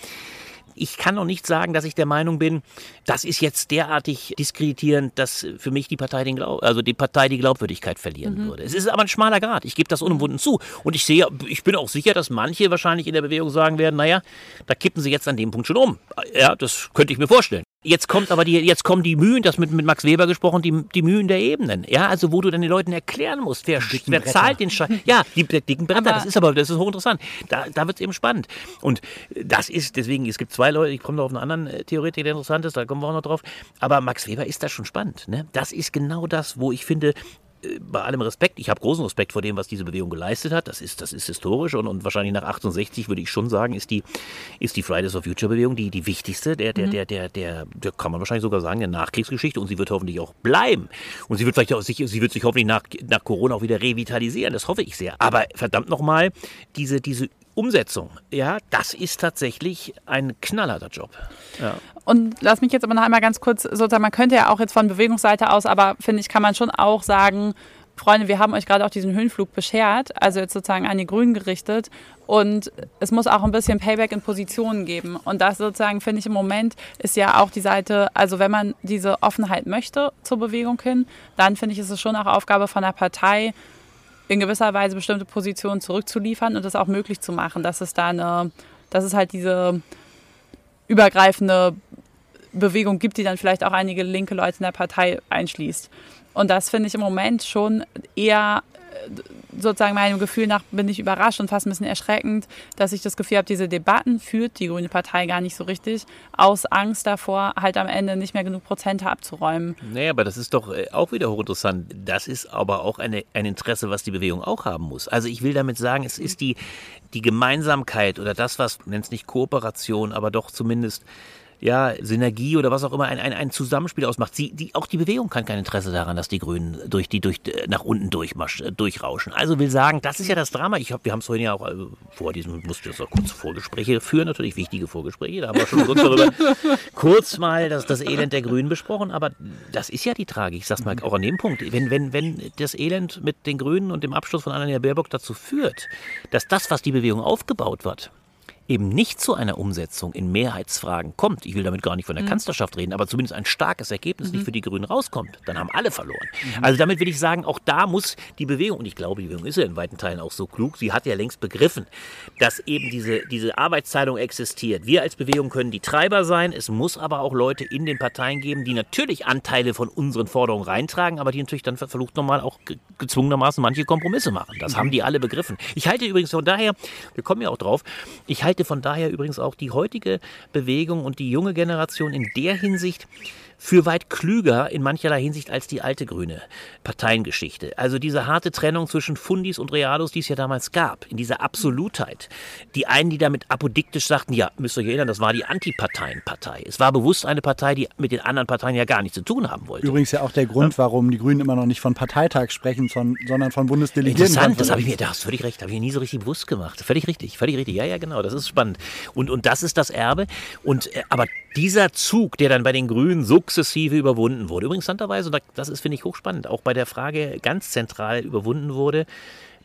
ich kann noch nicht sagen, dass ich der Meinung bin, das ist jetzt derartig diskreditierend, dass für mich die Partei den Glaub, also die Partei die Glaubwürdigkeit verlieren mhm. würde. Es ist aber ein schmaler Grad. Ich gebe das unumwunden zu. Und ich sehe, ich bin auch sicher, dass manche wahrscheinlich in der Bewegung sagen werden, naja, da kippen sie jetzt an dem Punkt schon um. Ja, das könnte ich mir vorstellen. Jetzt kommt aber die, jetzt kommen die Mühen, das mit, mit Max Weber gesprochen, die, die Mühen der Ebenen. Ja, also wo du dann den Leuten erklären musst, wer, wer zahlt den Scheiß. Ja, die, die dicken Bretter, aber das ist aber, das ist hochinteressant. Da, da wird es eben spannend. Und das ist, deswegen, es gibt zwei Leute, ich komme noch auf einen anderen äh, Theoretiker, der interessant ist, da kommen wir auch noch drauf. Aber Max Weber ist da schon spannend. Ne? Das ist genau das, wo ich finde, bei allem Respekt, ich habe großen Respekt vor dem, was diese Bewegung geleistet hat. Das ist, das ist historisch und, und wahrscheinlich nach 68 würde ich schon sagen, ist die, ist die Fridays for Future Bewegung die, die wichtigste, der, der, mhm. der, der, der, der, kann man wahrscheinlich sogar sagen, der Nachkriegsgeschichte und sie wird hoffentlich auch bleiben. Und sie wird vielleicht auch sich, sie wird sich hoffentlich nach, nach Corona auch wieder revitalisieren. Das hoffe ich sehr. Aber verdammt nochmal, diese, diese Umsetzung, ja, das ist tatsächlich ein knallharter Job. Ja. Und lass mich jetzt aber noch einmal ganz kurz sozusagen, man könnte ja auch jetzt von Bewegungsseite aus, aber finde ich, kann man schon auch sagen, Freunde, wir haben euch gerade auch diesen Höhenflug beschert, also jetzt sozusagen an die Grünen gerichtet. Und es muss auch ein bisschen Payback in Positionen geben. Und das sozusagen, finde ich, im Moment ist ja auch die Seite, also wenn man diese Offenheit möchte zur Bewegung hin, dann finde ich, ist es schon auch Aufgabe von der Partei, in gewisser Weise bestimmte Positionen zurückzuliefern und das auch möglich zu machen, dass es da eine, dass es halt diese übergreifende Bewegung gibt, die dann vielleicht auch einige linke Leute in der Partei einschließt. Und das finde ich im Moment schon eher sozusagen meinem Gefühl nach bin ich überrascht und fast ein bisschen erschreckend, dass ich das Gefühl habe, diese Debatten führt die Grüne Partei gar nicht so richtig aus Angst davor, halt am Ende nicht mehr genug Prozente abzuräumen. Nee, aber das ist doch äh, auch wieder hochinteressant. Das ist aber auch eine, ein Interesse, was die Bewegung auch haben muss. Also ich will damit sagen, es ist die, die Gemeinsamkeit oder das, was, nennt es nicht Kooperation, aber doch zumindest ja, Synergie oder was auch immer ein, ein, ein Zusammenspiel ausmacht. Sie, die, auch die Bewegung kann kein Interesse daran, dass die Grünen durch die durch nach unten durchmarsch, durchrauschen. Also will sagen, das ist ja das Drama. Ich hab, wir haben es vorhin ja auch also vor diesem musste das auch kurz Vorgespräche führen, natürlich wichtige Vorgespräche. Da haben wir schon kurz darüber kurz mal das, das Elend der Grünen besprochen. Aber das ist ja die Tragik. Ich sag's mal auch an dem Punkt. Wenn wenn wenn das Elend mit den Grünen und dem Abschluss von Annalena Baerbock dazu führt, dass das, was die Bewegung aufgebaut wird, eben nicht zu einer Umsetzung in Mehrheitsfragen kommt, ich will damit gar nicht von der mhm. Kanzlerschaft reden, aber zumindest ein starkes Ergebnis mhm. nicht für die Grünen rauskommt, dann haben alle verloren. Mhm. Also damit will ich sagen, auch da muss die Bewegung, und ich glaube, die Bewegung ist ja in weiten Teilen auch so klug, sie hat ja längst begriffen, dass eben diese, diese Arbeitsteilung existiert. Wir als Bewegung können die Treiber sein, es muss aber auch Leute in den Parteien geben, die natürlich Anteile von unseren Forderungen reintragen, aber die natürlich dann verflucht nochmal auch gezwungenermaßen manche Kompromisse machen. Das haben die alle begriffen. Ich halte übrigens von daher, wir kommen ja auch drauf, ich halte halte von daher übrigens auch die heutige Bewegung und die junge Generation in der Hinsicht für weit klüger in mancherlei Hinsicht als die alte grüne Parteiengeschichte. Also diese harte Trennung zwischen Fundis und Realos, die es ja damals gab, in dieser Absolutheit. Die einen, die damit apodiktisch sagten, ja, müsst ihr euch erinnern, das war die Antiparteienpartei. Es war bewusst eine Partei, die mit den anderen Parteien ja gar nichts zu tun haben wollte. Übrigens ja auch der Grund, warum die Grünen immer noch nicht von Parteitag sprechen, sondern von Bundesdelegierten. Interessant, das habe ich mir, da hast du völlig recht, habe ich mir nie so richtig bewusst gemacht. Völlig richtig, völlig richtig. Ja, ja, genau, das ist spannend. Und, und das ist das Erbe. Und, äh, aber dieser Zug, der dann bei den Grünen sukzessive überwunden wurde, übrigens interessanterweise, das ist, finde ich, hochspannend, auch bei der Frage ganz zentral überwunden wurde,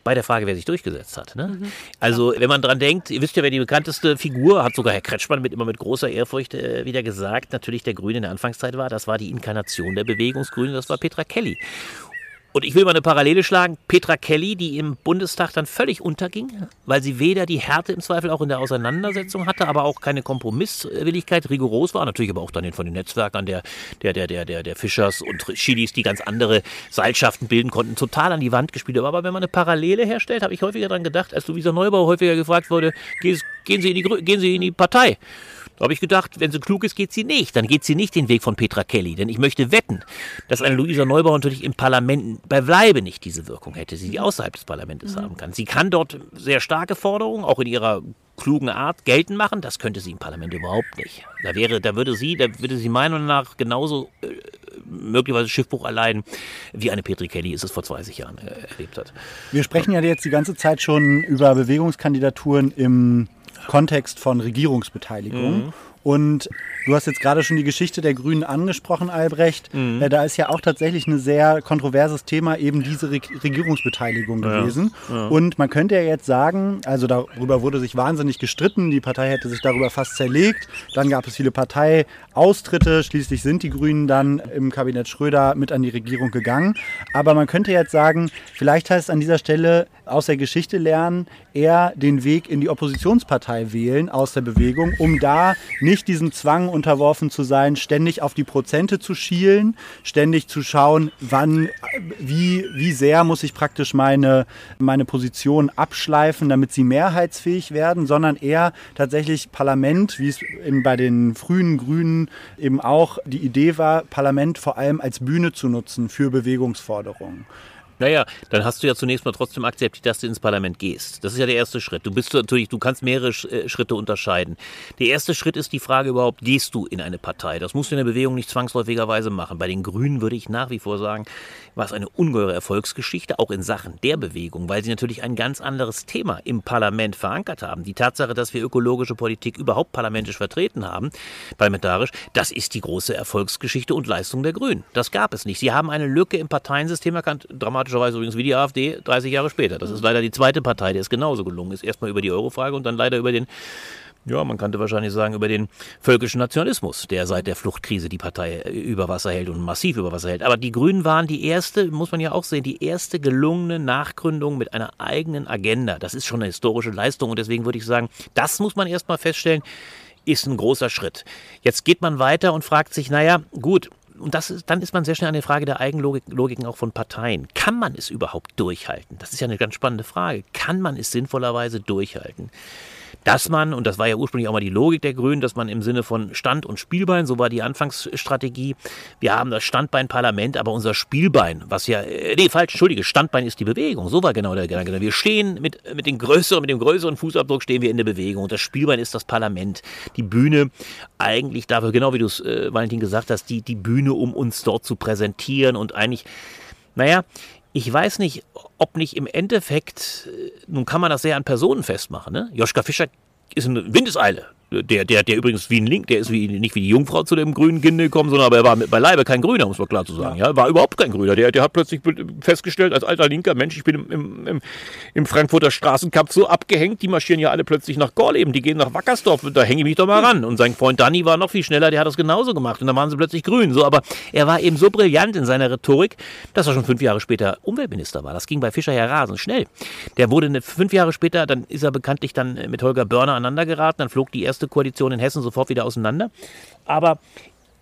bei der Frage, wer sich durchgesetzt hat. Ne? Mhm. Also, wenn man dran denkt, ihr wisst ja, wer die bekannteste Figur, hat sogar Herr Kretschmann mit immer mit großer Ehrfurcht äh, wieder gesagt, natürlich der Grüne in der Anfangszeit war, das war die Inkarnation der Bewegungsgrünen, das war Petra Kelly. Und ich will mal eine Parallele schlagen. Petra Kelly, die im Bundestag dann völlig unterging, weil sie weder die Härte im Zweifel auch in der Auseinandersetzung hatte, aber auch keine Kompromisswilligkeit, rigoros war. Natürlich aber auch dann von den Netzwerkern der, der, der, der, der, Fischers und Chilis, die ganz andere Seilschaften bilden konnten, total an die Wand gespielt. Aber wenn man eine Parallele herstellt, habe ich häufiger daran gedacht, als Luisa Neubauer häufiger gefragt wurde, gehen Sie in die, gehen Sie in die Partei. Da habe ich gedacht, wenn sie klug ist, geht sie nicht. Dann geht sie nicht den Weg von Petra Kelly. Denn ich möchte wetten, dass eine Luisa Neubauer natürlich im Parlament beileibe nicht diese Wirkung hätte, sie die außerhalb des Parlaments mhm. haben kann. Sie kann dort sehr starke Forderungen, auch in ihrer klugen Art geltend machen. Das könnte sie im Parlament überhaupt nicht. Da wäre, da würde sie, da würde sie meiner Meinung nach genauso äh, möglicherweise Schiffbruch erleiden, wie eine Petri Kelly es vor 20 Jahren äh, erlebt hat. Wir sprechen ja jetzt die ganze Zeit schon über Bewegungskandidaturen im Kontext von Regierungsbeteiligung. Mhm. Und du hast jetzt gerade schon die Geschichte der Grünen angesprochen, Albrecht. Mhm. Äh, da ist ja auch tatsächlich ein sehr kontroverses Thema eben diese Re Regierungsbeteiligung gewesen. Ja. Ja. Und man könnte ja jetzt sagen, also darüber wurde sich wahnsinnig gestritten, die Partei hätte sich darüber fast zerlegt. Dann gab es viele Parteiaustritte. Schließlich sind die Grünen dann im Kabinett Schröder mit an die Regierung gegangen. Aber man könnte jetzt sagen, vielleicht heißt es an dieser Stelle aus der Geschichte lernen, eher den Weg in die Oppositionspartei wählen aus der Bewegung, um da nicht diesem Zwang unterworfen zu sein, ständig auf die Prozente zu schielen, ständig zu schauen, wann, wie, wie sehr muss ich praktisch meine, meine Position abschleifen, damit sie mehrheitsfähig werden, sondern eher tatsächlich Parlament, wie es bei den frühen Grünen eben auch die Idee war, Parlament vor allem als Bühne zu nutzen für Bewegungsforderungen. Naja, dann hast du ja zunächst mal trotzdem akzeptiert, dass du ins Parlament gehst. Das ist ja der erste Schritt. Du bist natürlich, du kannst mehrere äh, Schritte unterscheiden. Der erste Schritt ist die Frage überhaupt, gehst du in eine Partei? Das musst du in der Bewegung nicht zwangsläufigerweise machen. Bei den Grünen würde ich nach wie vor sagen, war es eine ungeheure Erfolgsgeschichte, auch in Sachen der Bewegung, weil sie natürlich ein ganz anderes Thema im Parlament verankert haben. Die Tatsache, dass wir ökologische Politik überhaupt parlamentisch vertreten haben, parlamentarisch, das ist die große Erfolgsgeschichte und Leistung der Grünen. Das gab es nicht. Sie haben eine Lücke im Parteiensystem erkannt, dramatischerweise übrigens wie die AfD 30 Jahre später. Das ist leider die zweite Partei, der es genauso gelungen ist. Erstmal über die Eurofrage und dann leider über den ja, man könnte wahrscheinlich sagen, über den völkischen Nationalismus, der seit der Fluchtkrise die Partei äh, über Wasser hält und massiv über Wasser hält. Aber die Grünen waren die erste, muss man ja auch sehen, die erste gelungene Nachgründung mit einer eigenen Agenda. Das ist schon eine historische Leistung und deswegen würde ich sagen, das muss man erstmal feststellen, ist ein großer Schritt. Jetzt geht man weiter und fragt sich, naja, gut, und das ist, dann ist man sehr schnell an der Frage der Eigenlogiken auch von Parteien. Kann man es überhaupt durchhalten? Das ist ja eine ganz spannende Frage. Kann man es sinnvollerweise durchhalten? Dass man, und das war ja ursprünglich auch mal die Logik der Grünen, dass man im Sinne von Stand- und Spielbein, so war die Anfangsstrategie, wir haben das Standbein-Parlament, aber unser Spielbein, was ja, äh, nee, falsch, entschuldige, Standbein ist die Bewegung, so war genau der Gedanke. Wir stehen mit, mit, den größeren, mit dem größeren Fußabdruck stehen wir in der Bewegung und das Spielbein ist das Parlament. Die Bühne eigentlich dafür, genau wie du es, äh, Valentin, gesagt hast, die, die Bühne, um uns dort zu präsentieren und eigentlich, naja, ich weiß nicht, ob nicht im Endeffekt, äh, nun kann man das sehr an Personen festmachen. Ne? Joschka Fischer ist eine Windeseile der, der, der übrigens wie ein Link, der ist wie, nicht wie die Jungfrau zu dem grünen Kind gekommen, sondern aber er war beileibe kein Grüner, muss man klar zu sagen. Ja. ja. war überhaupt kein Grüner. Der, der hat plötzlich festgestellt, als alter linker Mensch, ich bin im, im, im, im Frankfurter Straßenkampf so abgehängt, die marschieren ja alle plötzlich nach Gorleben, die gehen nach Wackersdorf, da hänge ich mich doch mal ran. Und sein Freund Danny war noch viel schneller, der hat das genauso gemacht und dann waren sie plötzlich grün. So, aber er war eben so brillant in seiner Rhetorik, dass er schon fünf Jahre später Umweltminister war. Das ging bei Fischer ja rasend schnell. Der wurde eine, fünf Jahre später, dann ist er bekanntlich dann mit Holger Börner aneinander geraten, dann flog die erste Koalition in Hessen sofort wieder auseinander. Aber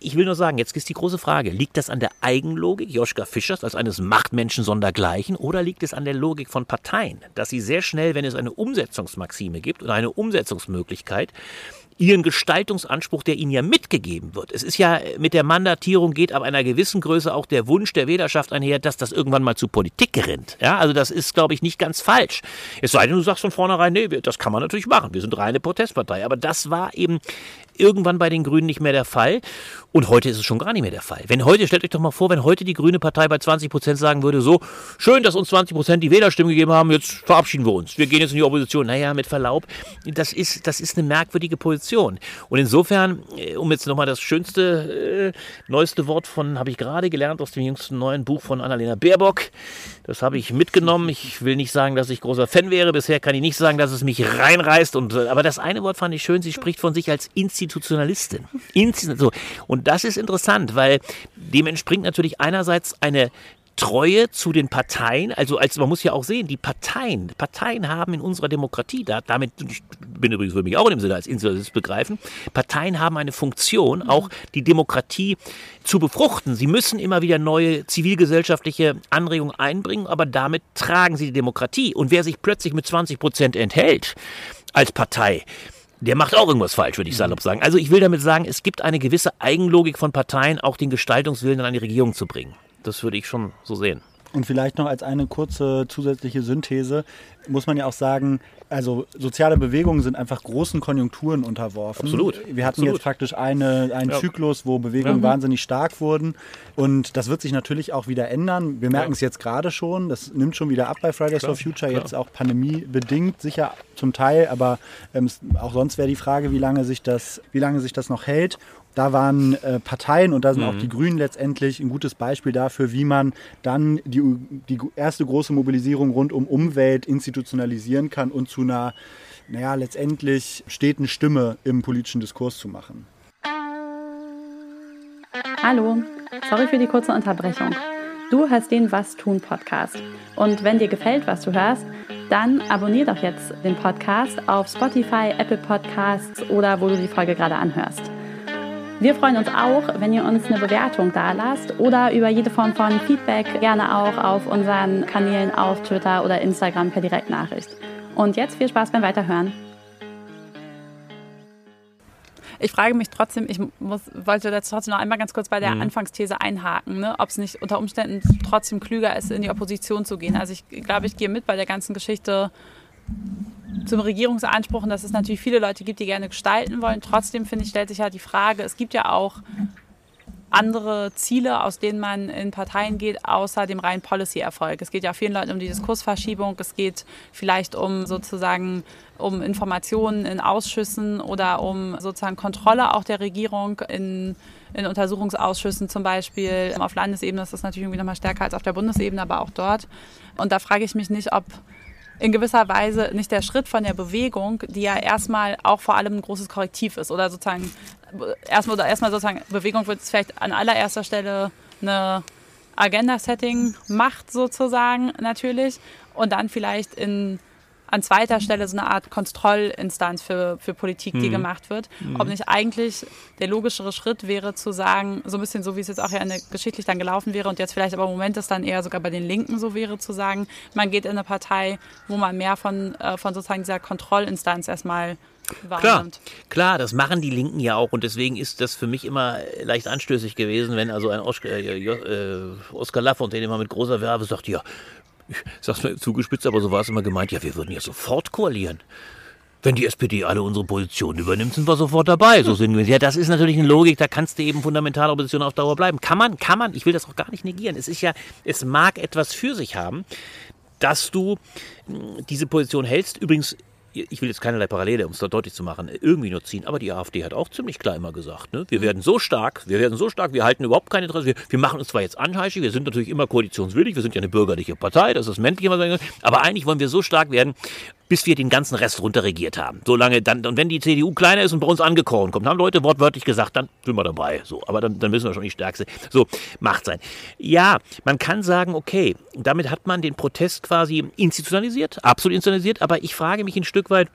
ich will nur sagen, jetzt ist die große Frage, liegt das an der Eigenlogik Joschka Fischers als eines Machtmenschen sondergleichen oder liegt es an der Logik von Parteien, dass sie sehr schnell, wenn es eine Umsetzungsmaxime gibt oder eine Umsetzungsmöglichkeit, ihren Gestaltungsanspruch, der ihnen ja mitgegeben wird. Es ist ja mit der Mandatierung geht ab einer gewissen Größe auch der Wunsch der Wählerschaft einher, dass das irgendwann mal zu Politik gerinnt. Ja, also das ist, glaube ich, nicht ganz falsch. Es sei denn, du sagst von vornherein, nee, das kann man natürlich machen. Wir sind reine Protestpartei. Aber das war eben irgendwann bei den Grünen nicht mehr der Fall. Und heute ist es schon gar nicht mehr der Fall. Wenn heute, stellt euch doch mal vor, wenn heute die Grüne Partei bei 20 Prozent sagen würde, so, schön, dass uns 20 Prozent die Wählerstimmen gegeben haben, jetzt verabschieden wir uns. Wir gehen jetzt in die Opposition. Naja, mit Verlaub, das ist, das ist eine merkwürdige Position. Und insofern, äh, um jetzt nochmal das schönste, äh, neueste Wort von, habe ich gerade gelernt aus dem jüngsten neuen Buch von Annalena Baerbock. Das habe ich mitgenommen. Ich will nicht sagen, dass ich großer Fan wäre. Bisher kann ich nicht sagen, dass es mich reinreißt. Und, äh, aber das eine Wort fand ich schön. Sie spricht von sich als Institutionalistin. Insti so. Und und das ist interessant, weil dem entspringt natürlich einerseits eine Treue zu den Parteien, also als man muss ja auch sehen, die Parteien, Parteien haben in unserer Demokratie, da, damit ich bin übrigens für mich auch in dem Sinne als Institutionalist begreifen, Parteien haben eine Funktion, auch die Demokratie zu befruchten. Sie müssen immer wieder neue zivilgesellschaftliche Anregungen einbringen, aber damit tragen sie die Demokratie. Und wer sich plötzlich mit 20 Prozent enthält als Partei, der macht auch irgendwas falsch, würde ich salopp sagen. Also ich will damit sagen, es gibt eine gewisse Eigenlogik von Parteien, auch den Gestaltungswillen an die Regierung zu bringen. Das würde ich schon so sehen. Und vielleicht noch als eine kurze zusätzliche Synthese. muss man ja auch sagen, also soziale Bewegungen sind einfach großen Konjunkturen unterworfen. Absolut. Wir hatten Absolut. jetzt praktisch eine, einen Ja. Zyklus, wo Bewegungen wahnsinnig stark wurden. Und das wird sich natürlich auch wieder ändern. Wir merken Ja. es jetzt gerade schon. Das nimmt schon wieder ab bei Fridays for Future. klar. Jetzt auch pandemiebedingt, sicher zum Teil. Aber ähm, auch sonst wäre die Frage, wie lange sich das, wie lange sich das noch hält. Da waren äh, Parteien und da sind auch Mhm. die Grünen letztendlich ein gutes Beispiel dafür, wie man dann die, die erste große Mobilisierung rund um Umwelt institutionalisieren kann und zu einer, naja, letztendlich steten Stimme im politischen Diskurs zu machen. Hallo, sorry für die kurze Unterbrechung. Du hörst den Was tun Podcast. Und wenn dir gefällt, was du hörst, dann abonnier doch jetzt den Podcast auf Spotify, Apple Podcasts oder wo du die Folge gerade anhörst. Wir freuen uns auch, wenn ihr uns eine Bewertung dalasst oder über jede Form von Feedback gerne auch auf unseren Kanälen auf Twitter oder Instagram per Direktnachricht. Und jetzt viel Spaß beim Weiterhören. Ich frage mich trotzdem, ich muss, wollte jetzt trotzdem noch einmal ganz kurz bei der Anfangsthese einhaken, ne, ob es nicht unter Umständen trotzdem klüger ist, in die Opposition zu gehen. Also ich glaube, ich gehe mit bei der ganzen Geschichte zum Regierungsanspruch, und dass es natürlich viele Leute gibt, die gerne gestalten wollen. Trotzdem finde ich, stellt sich ja die Frage, es gibt ja auch andere Ziele, aus denen man in Parteien geht, außer dem reinen Policy-Erfolg. Es geht ja vielen Leuten um die Diskursverschiebung, es geht vielleicht um sozusagen um Informationen in Ausschüssen oder um sozusagen Kontrolle auch der Regierung in, in Untersuchungsausschüssen zum Beispiel. Auf Landesebene ist das natürlich irgendwie nochmal stärker als auf der Bundesebene, aber auch dort. Und da frage ich mich nicht, ob in gewisser Weise nicht der Schritt von der Bewegung, die ja erstmal auch vor allem ein großes Korrektiv ist oder sozusagen erstmal oder erstmal sozusagen Bewegung wird vielleicht an allererster Stelle eine Agenda-Setting macht sozusagen natürlich und dann vielleicht in an zweiter Stelle so eine Art Kontrollinstanz für, für Politik, die gemacht wird. Ob nicht eigentlich der logischere Schritt wäre zu sagen, so ein bisschen so wie es jetzt auch ja in der, geschichtlich dann gelaufen wäre und jetzt vielleicht aber im Moment es dann eher sogar bei den Linken so wäre, zu sagen, man geht in eine Partei, wo man mehr von, äh, von sozusagen dieser Kontrollinstanz erstmal Klar, wahrnimmt. klar, das machen die Linken ja auch und deswegen ist das für mich immer leicht anstößig gewesen, wenn also ein Oskar, äh, äh, Oskar Lafontaine immer mit großer Werbe sagt, ja, ich sag's mir zugespitzt, aber so war es immer gemeint, ja, wir würden ja sofort koalieren. Wenn die SPD alle unsere Positionen übernimmt, sind wir sofort dabei. So sind wir. Ja, das ist natürlich eine Logik, da kannst du eben fundamentale Opposition auf Dauer bleiben. Kann man, kann man, ich will das auch gar nicht negieren. Es ist ja, es mag etwas für sich haben, dass du mh, diese Position hältst. Übrigens, ich will jetzt keinerlei Parallele, um es da deutlich zu machen, irgendwie nur ziehen, aber die AfD hat auch ziemlich klar immer gesagt, ne? wir werden so stark, wir werden so stark, wir halten überhaupt keine Interesse, wir, wir machen uns zwar jetzt anheischig, wir sind natürlich immer koalitionswillig, wir sind ja eine bürgerliche Partei, das ist männlich immer aber eigentlich wollen wir so stark werden, bis wir den ganzen Rest runterregiert haben. Solange dann, und wenn die CDU kleiner ist und bei uns angekorn kommt, haben Leute wortwörtlich gesagt, dann sind wir dabei. So, aber dann, dann müssen wir schon die Stärkste. So, macht sein. Ja, man kann sagen, okay, damit hat man den Protest quasi institutionalisiert, absolut institutionalisiert, aber ich frage mich ein Stück weit,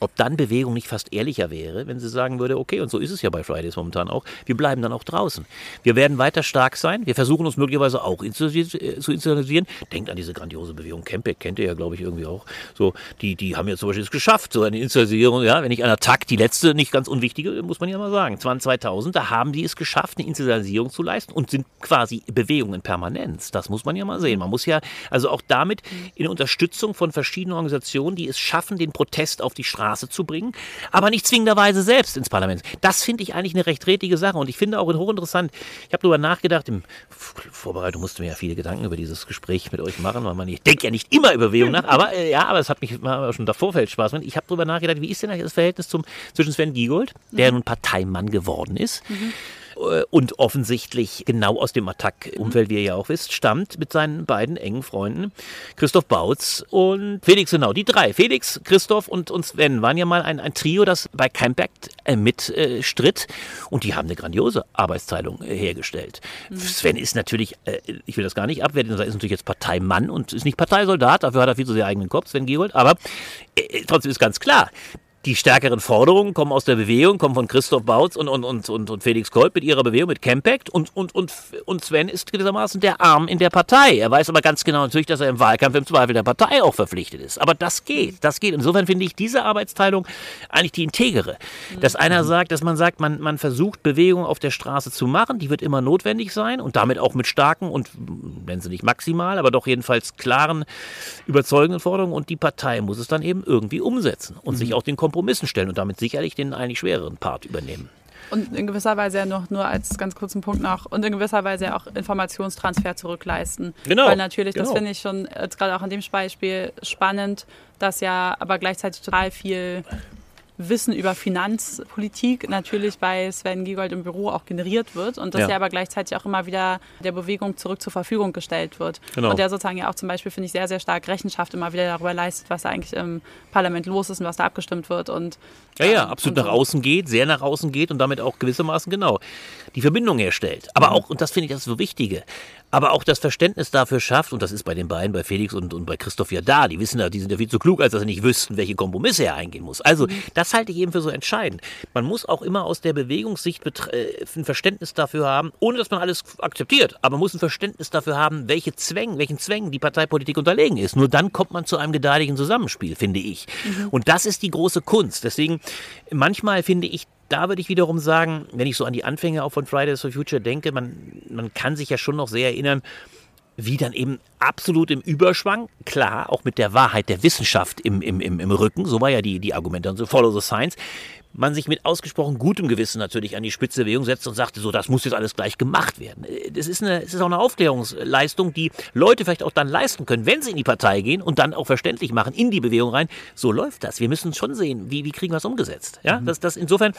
ob dann Bewegung nicht fast ehrlicher wäre, wenn sie sagen würde, okay, und so ist es ja bei Fridays momentan auch, wir bleiben dann auch draußen. Wir werden weiter stark sein, wir versuchen uns möglicherweise auch äh, zu institutionalisieren. Denkt an diese grandiose Bewegung Kempeck, kennt ihr ja, glaube ich, irgendwie auch. So, die, die haben ja zum Beispiel es geschafft, so eine Institutionalisierung, ja, wenn nicht einer Takt, die letzte, nicht ganz unwichtige, muss man ja mal sagen, 2000, da haben die es geschafft, eine Institutionalisierung zu leisten und sind quasi Bewegungen in Permanenz. Das muss man ja mal sehen. Man muss ja, also auch damit in Unterstützung von verschiedenen Organisationen, die es schaffen, den Protest auf die Straße zu bringen, aber nicht zwingenderweise selbst ins Parlament. Das finde ich eigentlich eine recht redliche Sache und ich finde auch hochinteressant, ich habe darüber nachgedacht, in Vorbereitung musste mir ja viele Gedanken über dieses Gespräch mit euch machen, weil man, ich denke ja nicht immer über Bewegung nach, aber äh, ja, aber es hat mich schon davor fällt Spaß gemacht. Ich habe darüber nachgedacht, wie ist denn eigentlich das Verhältnis zum, zwischen Sven Giegold, der nun Parteimann geworden ist, äh, und offensichtlich genau aus dem Attack-Umfeld, wie ihr ja auch wisst, stammt mit seinen beiden engen Freunden Christoph Bautz und Felix Genau. Die drei, Felix, Christoph und, und Sven, waren ja mal ein, ein Trio, das bei Campact äh, mit äh, und die haben eine grandiose Arbeitsteilung äh, hergestellt. Sven ist natürlich, äh, ich will das gar nicht abwerten, er ist natürlich jetzt Parteimann und ist nicht Parteisoldat, dafür hat er viel zu sehr eigenen Kopf, Sven Giegold, aber äh, trotzdem ist ganz klar, die stärkeren Forderungen kommen aus der Bewegung, kommen von Christoph Bautz und, und, und, und, Felix Kolb mit ihrer Bewegung, mit Campact. Und, und, und, und Sven ist gewissermaßen der Arm in der Partei. Er weiß aber ganz genau natürlich, dass er im Wahlkampf im Zweifel der Partei auch verpflichtet ist. Aber das geht, das geht. Insofern finde ich diese Arbeitsteilung eigentlich die integere. Dass einer sagt, dass man sagt, man, man versucht Bewegung auf der Straße zu machen, die wird immer notwendig sein und damit auch mit starken und, wenn sie nicht maximal, aber doch jedenfalls klaren, überzeugenden Forderungen. Und die Partei muss es dann eben irgendwie umsetzen und mhm. sich auch den Kompromiss Kompromissen stellen und damit sicherlich den eigentlich schwereren Part übernehmen. Und in gewisser Weise ja noch nur als ganz kurzen Punkt noch und in gewisser Weise auch Informationstransfer zurückleisten. Genau. Weil natürlich, genau. das finde ich schon jetzt gerade auch an dem Beispiel spannend, dass ja aber gleichzeitig total viel Wissen über Finanzpolitik natürlich bei Sven Giegold im Büro auch generiert wird und das ja. ja aber gleichzeitig auch immer wieder der Bewegung zurück zur Verfügung gestellt wird. Genau. Und der sozusagen ja auch zum Beispiel, finde ich, sehr, sehr stark Rechenschaft immer wieder darüber leistet, was da eigentlich im Parlament los ist und was da abgestimmt wird. Und, ja, ja, ähm, absolut so. nach außen geht, sehr nach außen geht und damit auch gewissermaßen genau die Verbindung herstellt. Aber mhm. auch, und das finde ich das so Wichtige, aber auch das Verständnis dafür schafft, und das ist bei den beiden, bei Felix und, und bei Christoph ja da, die wissen ja, die sind ja viel zu klug, als dass sie nicht wüssten, welche Kompromisse er eingehen muss. Also, mhm. das halte ich eben für so entscheidend. Man muss auch immer aus der Bewegungssicht äh, ein Verständnis dafür haben, ohne dass man alles akzeptiert, aber man muss ein Verständnis dafür haben, welche Zwängen, welchen Zwängen die Parteipolitik unterlegen ist. Nur dann kommt man zu einem gedeihlichen Zusammenspiel, finde ich. Mhm. Und das ist die große Kunst. Deswegen, manchmal finde ich, da würde ich wiederum sagen, wenn ich so an die Anfänge auch von Fridays for Future denke, man, man kann sich ja schon noch sehr erinnern, wie dann eben absolut im Überschwang, klar, auch mit der Wahrheit der Wissenschaft im, im, im, im Rücken, so war ja die, die Argumente, so follow the science, man sich mit ausgesprochen gutem Gewissen natürlich an die Spitze Bewegung setzt und sagte, so, das muss jetzt alles gleich gemacht werden. Das ist, eine, das ist auch eine Aufklärungsleistung, die Leute vielleicht auch dann leisten können, wenn sie in die Partei gehen und dann auch verständlich machen, in die Bewegung rein. So läuft das. Wir müssen schon sehen, wie, wie kriegen wir es umgesetzt. Ja, mhm. das, das insofern,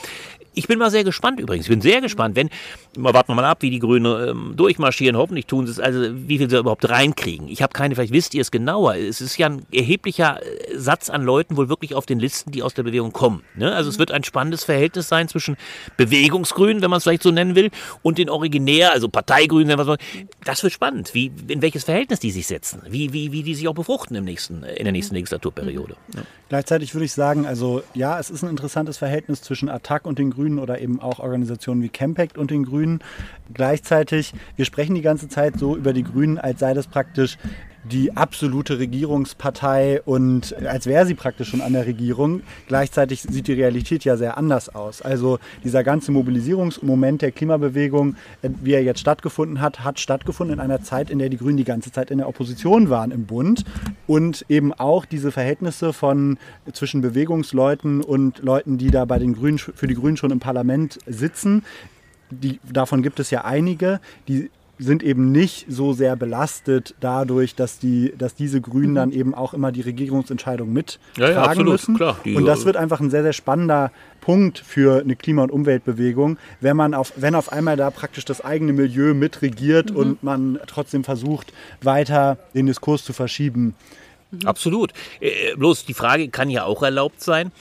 ich bin mal sehr gespannt übrigens. Ich bin sehr gespannt, wenn, mal warten wir mal ab, wie die Grünen ähm, durchmarschieren. Hoffentlich tun sie es, also wie viel sie überhaupt reinkriegen. Ich habe keine, vielleicht wisst ihr es genauer. Es ist ja ein erheblicher äh, Satz an Leuten wohl wirklich auf den Listen, die aus der Bewegung kommen. Ne? Also mhm. es wird ein spannendes Verhältnis sein zwischen Bewegungsgrünen, wenn man es vielleicht so nennen will, und den Originär, also Parteigrünen. Das wird spannend, wie, in welches Verhältnis die sich setzen, wie, wie, wie die sich auch befruchten im nächsten, in der nächsten Legislaturperiode. Ja. Gleichzeitig würde ich sagen, also ja, es ist ein interessantes Verhältnis zwischen Attac und den Grünen oder eben auch Organisationen wie Campact und den Grünen. Gleichzeitig, wir sprechen die ganze Zeit so über die Grünen, als sei das praktisch die absolute Regierungspartei und als wäre sie praktisch schon an der Regierung. Gleichzeitig sieht die Realität ja sehr anders aus. Also dieser ganze Mobilisierungsmoment der Klimabewegung, äh, wie er jetzt stattgefunden hat, hat stattgefunden in einer Zeit, in der die Grünen die ganze Zeit in der Opposition waren im Bund und eben auch diese Verhältnisse von zwischen Bewegungsleuten und Leuten, die da bei den Grünen für die Grünen schon im Parlament sitzen, die, davon gibt es ja einige, die sind eben nicht so sehr belastet dadurch, dass, die, dass diese Grünen dann eben auch immer die Regierungsentscheidung mittragen ja, ja, müssen. Klar, und das wird einfach ein sehr, sehr spannender Punkt für eine Klima- und Umweltbewegung, wenn man auf, wenn auf einmal da praktisch das eigene Milieu mitregiert mhm. und man trotzdem versucht, weiter den Diskurs zu verschieben. Mhm. Absolut. Äh, bloß die Frage kann ja auch erlaubt sein.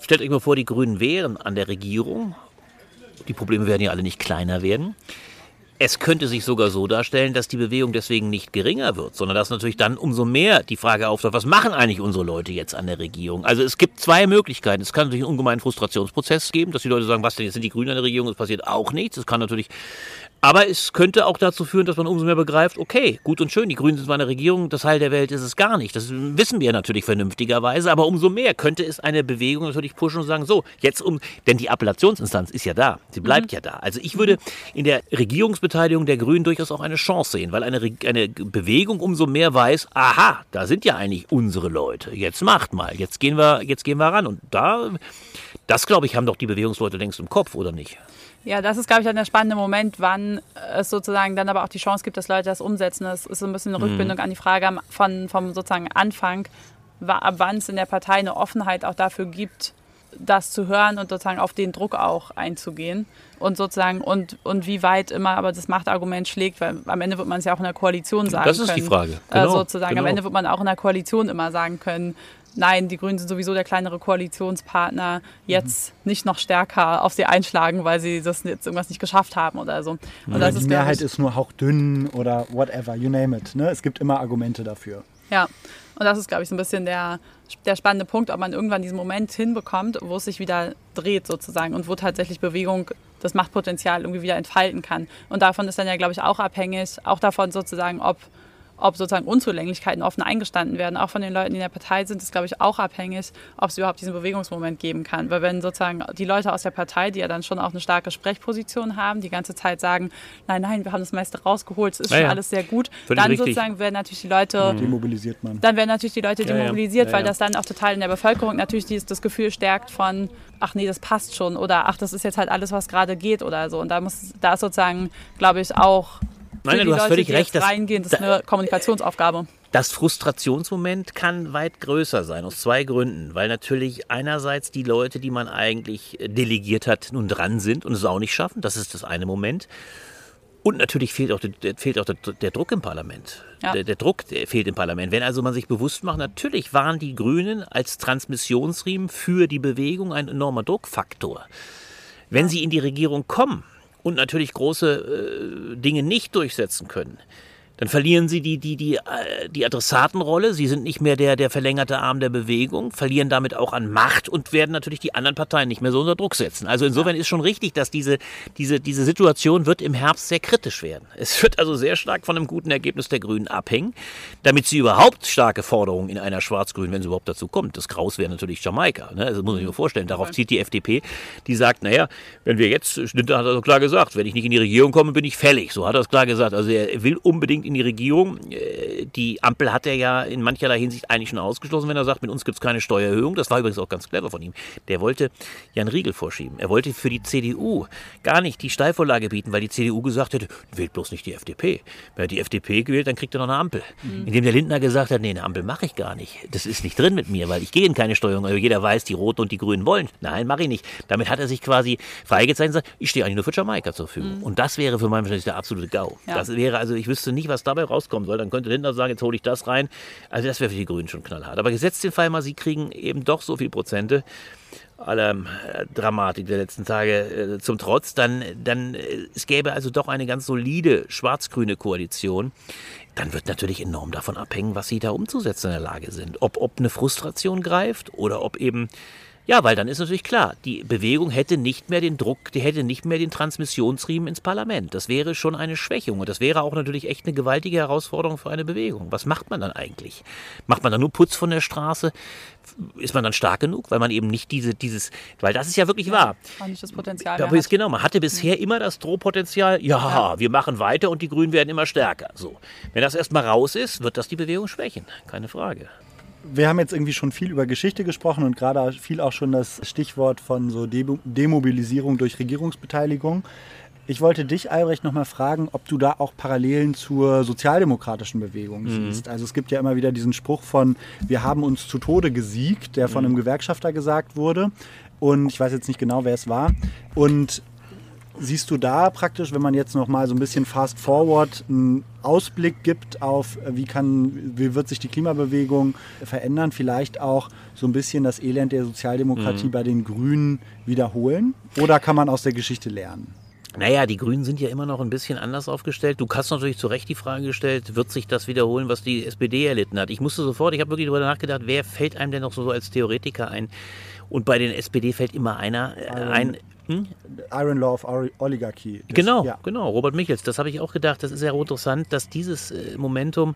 Stellt euch mal vor, die Grünen wären an der Regierung. Die Probleme werden ja alle nicht kleiner werden. Es könnte sich sogar so darstellen, dass die Bewegung deswegen nicht geringer wird, sondern dass natürlich dann umso mehr die Frage auftaucht, was machen eigentlich unsere Leute jetzt an der Regierung? Also es gibt zwei Möglichkeiten. Es kann natürlich einen ungemeinen Frustrationsprozess geben, dass die Leute sagen, was denn, jetzt sind die Grünen an der Regierung, es passiert auch nichts. Es kann natürlich aber es könnte auch dazu führen, dass man umso mehr begreift, okay, gut und schön, die Grünen sind zwar eine Regierung, das Heil der Welt ist es gar nicht. Das wissen wir natürlich vernünftigerweise, aber umso mehr könnte es eine Bewegung natürlich pushen und sagen, so, jetzt um, denn die Appellationsinstanz ist ja da, sie bleibt mhm. ja da. Also ich würde in der Regierungsbeteiligung der Grünen durchaus auch eine Chance sehen, weil eine, eine Bewegung umso mehr weiß, aha, da sind ja eigentlich unsere Leute, jetzt macht mal, jetzt gehen wir, jetzt gehen wir ran. Und da, das glaube ich, haben doch die Bewegungsleute längst im Kopf, oder nicht? Ja, das ist, glaube ich, dann der spannende Moment, wann es sozusagen dann aber auch die Chance gibt, dass Leute das umsetzen. Das ist so ein bisschen eine mhm. Rückbindung mhm. an die Frage von, vom sozusagen Anfang, ab wann es in der Partei eine Offenheit auch dafür gibt, das zu hören und sozusagen auf den Druck auch einzugehen und sozusagen und, und wie weit immer aber das Machtargument schlägt, weil am Ende wird man es ja auch in der Koalition sagen können. Das ist können. die Frage. Äh, genau, äh, sozusagen genau. am Ende wird man auch in der Koalition immer sagen können, nein, die Grünen sind sowieso der kleinere Koalitionspartner, jetzt mhm. nicht noch stärker auf sie einschlagen, weil sie das jetzt irgendwas nicht geschafft haben oder so. Und ja, die ist, Mehrheit ich, ist nur hauchdünn oder whatever, you name it. Ne? Es gibt immer Argumente dafür. Ja, Und das ist, glaube ich, so ein bisschen der, der spannende Punkt, ob man irgendwann diesen Moment hinbekommt, wo es sich wieder dreht sozusagen und wo tatsächlich Bewegung das Machtpotenzial irgendwie wieder entfalten kann. Und davon ist dann ja, glaube ich, auch abhängig, auch davon sozusagen, ob ob sozusagen Unzulänglichkeiten offen eingestanden werden, auch von den Leuten, die in der Partei sind, ist, glaube ich, auch abhängig, ob es überhaupt diesen Bewegungsmoment geben kann. Weil wenn sozusagen die Leute aus der Partei, die ja dann schon auch eine starke Sprechposition haben, die ganze Zeit sagen, nein, nein, wir haben das meiste rausgeholt, es ist ja, schon ja. alles sehr gut, Völlig dann richtig. sozusagen werden natürlich die Leute... Mhm. Demobilisiert man. Dann werden natürlich die Leute demobilisiert, ja, weil das dann auch total in der Bevölkerung natürlich dieses, das Gefühl stärkt von, ach nee, das passt schon oder ach, das ist jetzt halt alles, was gerade geht oder so. Und da muss, da ist sozusagen, glaube ich, auch Nein, nein du hast völlig recht. Das, reingehen, das ist eine Kommunikationsaufgabe. Das Frustrationsmoment kann weit größer sein, aus zwei Gründen. Weil natürlich einerseits die Leute, die man eigentlich delegiert hat, nun dran sind und es auch nicht schaffen. Das ist das eine Moment. Und natürlich fehlt auch, der, fehlt auch der, der Druck im Parlament. Ja. Der, der, Druck der fehlt im Parlament. Wenn also man sich bewusst macht, natürlich waren die Grünen als Transmissionsriemen für die Bewegung ein enormer Druckfaktor. Wenn sie in die Regierung kommen, und natürlich große äh, Dinge nicht durchsetzen können, dann verlieren sie die, die, die, äh, die Adressatenrolle. Sie sind nicht mehr der, der verlängerte Arm der Bewegung, verlieren damit auch an Macht und werden natürlich die anderen Parteien nicht mehr so unter Druck setzen. Also insofern ist schon richtig, dass diese, diese, diese Situation wird im Herbst sehr kritisch werden. Es wird also sehr stark von einem guten Ergebnis der Grünen abhängen, damit sie überhaupt starke Forderungen in einer Schwarz-Grün, wenn es überhaupt dazu kommt. Das Graus wäre natürlich Jamaika. Ne? Also muss ich mir vorstellen. Darauf zieht die FDP, die sagt, naja, wenn wir jetzt, Schnitter hat er so klar gesagt, wenn ich nicht in die Regierung komme, bin ich fällig. So hat er es klar gesagt. Also er will unbedingt in in die Regierung. Äh, die Ampel hat er ja in mancherlei Hinsicht eigentlich schon ausgeschlossen, wenn er sagt, mit uns gibt es keine Steuererhöhung. Das war übrigens auch ganz clever von ihm. Der wollte Jan Riegel vorschieben. Er wollte für die CDU gar nicht die Steilvorlage bieten, weil die CDU gesagt hätte, wählt bloß nicht die FDP. Wenn er die FDP gewählt, dann kriegt er noch eine Ampel. Mhm. Indem der Lindner gesagt hat, nee, eine Ampel mache ich gar nicht. Das ist nicht drin mit mir, weil ich gehe in keine Steuerung. Aber jeder weiß, die Roten und die Grünen wollen. Nein, mache ich nicht. Damit hat er sich quasi freigezeichnet und gesagt, ich stehe eigentlich nur für Jamaika zur Verfügung. Mhm. Und das wäre für meinen Verständnis der absolute GAU. Ja. Das wäre, also ich wüsste nicht, was dabei rauskommen soll. Dann könnte Lindner sagen, jetzt hole ich das rein. Also das wäre für die Grünen schon knallhart. Aber gesetzt den Fall mal, sie kriegen eben doch so viel Prozente aller äh, Dramatik der letzten Tage äh, zum Trotz, dann, dann äh, es gäbe also doch eine ganz solide schwarz-grüne Koalition. Dann wird natürlich enorm davon abhängen, was sie da umzusetzen in der Lage sind. Ob, ob eine Frustration greift oder ob eben ja, weil dann ist natürlich klar, die Bewegung hätte nicht mehr den Druck, die hätte nicht mehr den Transmissionsriemen ins Parlament. Das wäre schon eine Schwächung und das wäre auch natürlich echt eine gewaltige Herausforderung für eine Bewegung. Was macht man dann eigentlich? Macht man dann nur Putz von der Straße? Ist man dann stark genug, weil man eben nicht diese, dieses, weil das ist ja wirklich wahr. Ja, nicht das Potenzial. Da ist genau, man hatte bisher immer das Drohpotenzial, ja, ja, wir machen weiter und die Grünen werden immer stärker. So. Wenn das erstmal raus ist, wird das die Bewegung schwächen. Keine Frage wir haben jetzt irgendwie schon viel über Geschichte gesprochen und gerade viel auch schon das Stichwort von so Demobilisierung durch Regierungsbeteiligung. Ich wollte dich, Albrecht, nochmal fragen, ob du da auch Parallelen zur sozialdemokratischen Bewegung mhm. siehst. Also es gibt ja immer wieder diesen Spruch von, wir haben uns zu Tode gesiegt, der von mhm. einem Gewerkschafter gesagt wurde. Und ich weiß jetzt nicht genau, wer es war. Und siehst du da praktisch, wenn man jetzt noch mal so ein bisschen fast forward einen Ausblick gibt auf, äh, wie, kann, wie wird sich die Klimabewegung verändern, vielleicht auch so ein bisschen das Elend der Sozialdemokratie mhm. bei den Grünen wiederholen? Oder kann man aus der Geschichte lernen? Naja, die Grünen sind ja immer noch ein bisschen anders aufgestellt. Du hast natürlich zu Recht die Frage gestellt, wird sich das wiederholen, was die SPD erlitten hat? Ich musste sofort, ich habe wirklich darüber nachgedacht, wer fällt einem denn noch so als Theoretiker ein? Und bei den SPD fällt immer einer äh, ein, hm? Iron Law of Oligarchy. Das, genau, ja. genau, Robert Michels. Das habe ich auch gedacht. Das ist sehr interessant, dass dieses äh, Momentum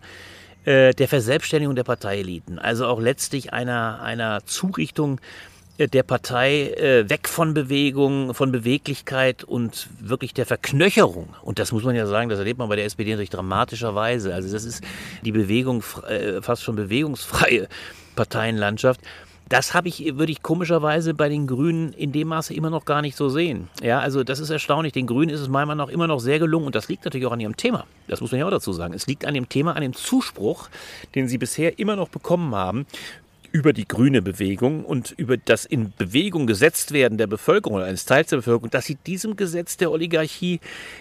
äh, der Verselbstständigung der Parteieliten, also auch letztlich einer, einer Zurichtung äh, der Partei äh, weg von Bewegung, von Beweglichkeit und wirklich der Verknöcherung. Und das muss man ja sagen, das erlebt man bei der SPD natürlich dramatischerweise. Also das ist die Bewegung, äh, fast schon bewegungsfreie Parteienlandschaft das habe ich, würde ich komischerweise bei den Grünen in dem Maße immer noch gar nicht so sehen. Ja, also das ist erstaunlich. Den Grünen ist es meiner Meinung nach immer noch sehr gelungen und das liegt natürlich auch an ihrem Thema. Das muss man ja auch dazu sagen. Es liegt an dem Thema, an dem Zuspruch, den sie bisher immer noch bekommen haben über die grüne Bewegung und über das in Bewegung gesetzt werden der Bevölkerung oder eines Teils der Bevölkerung, dass sie diesem Gesetz der Oligarchie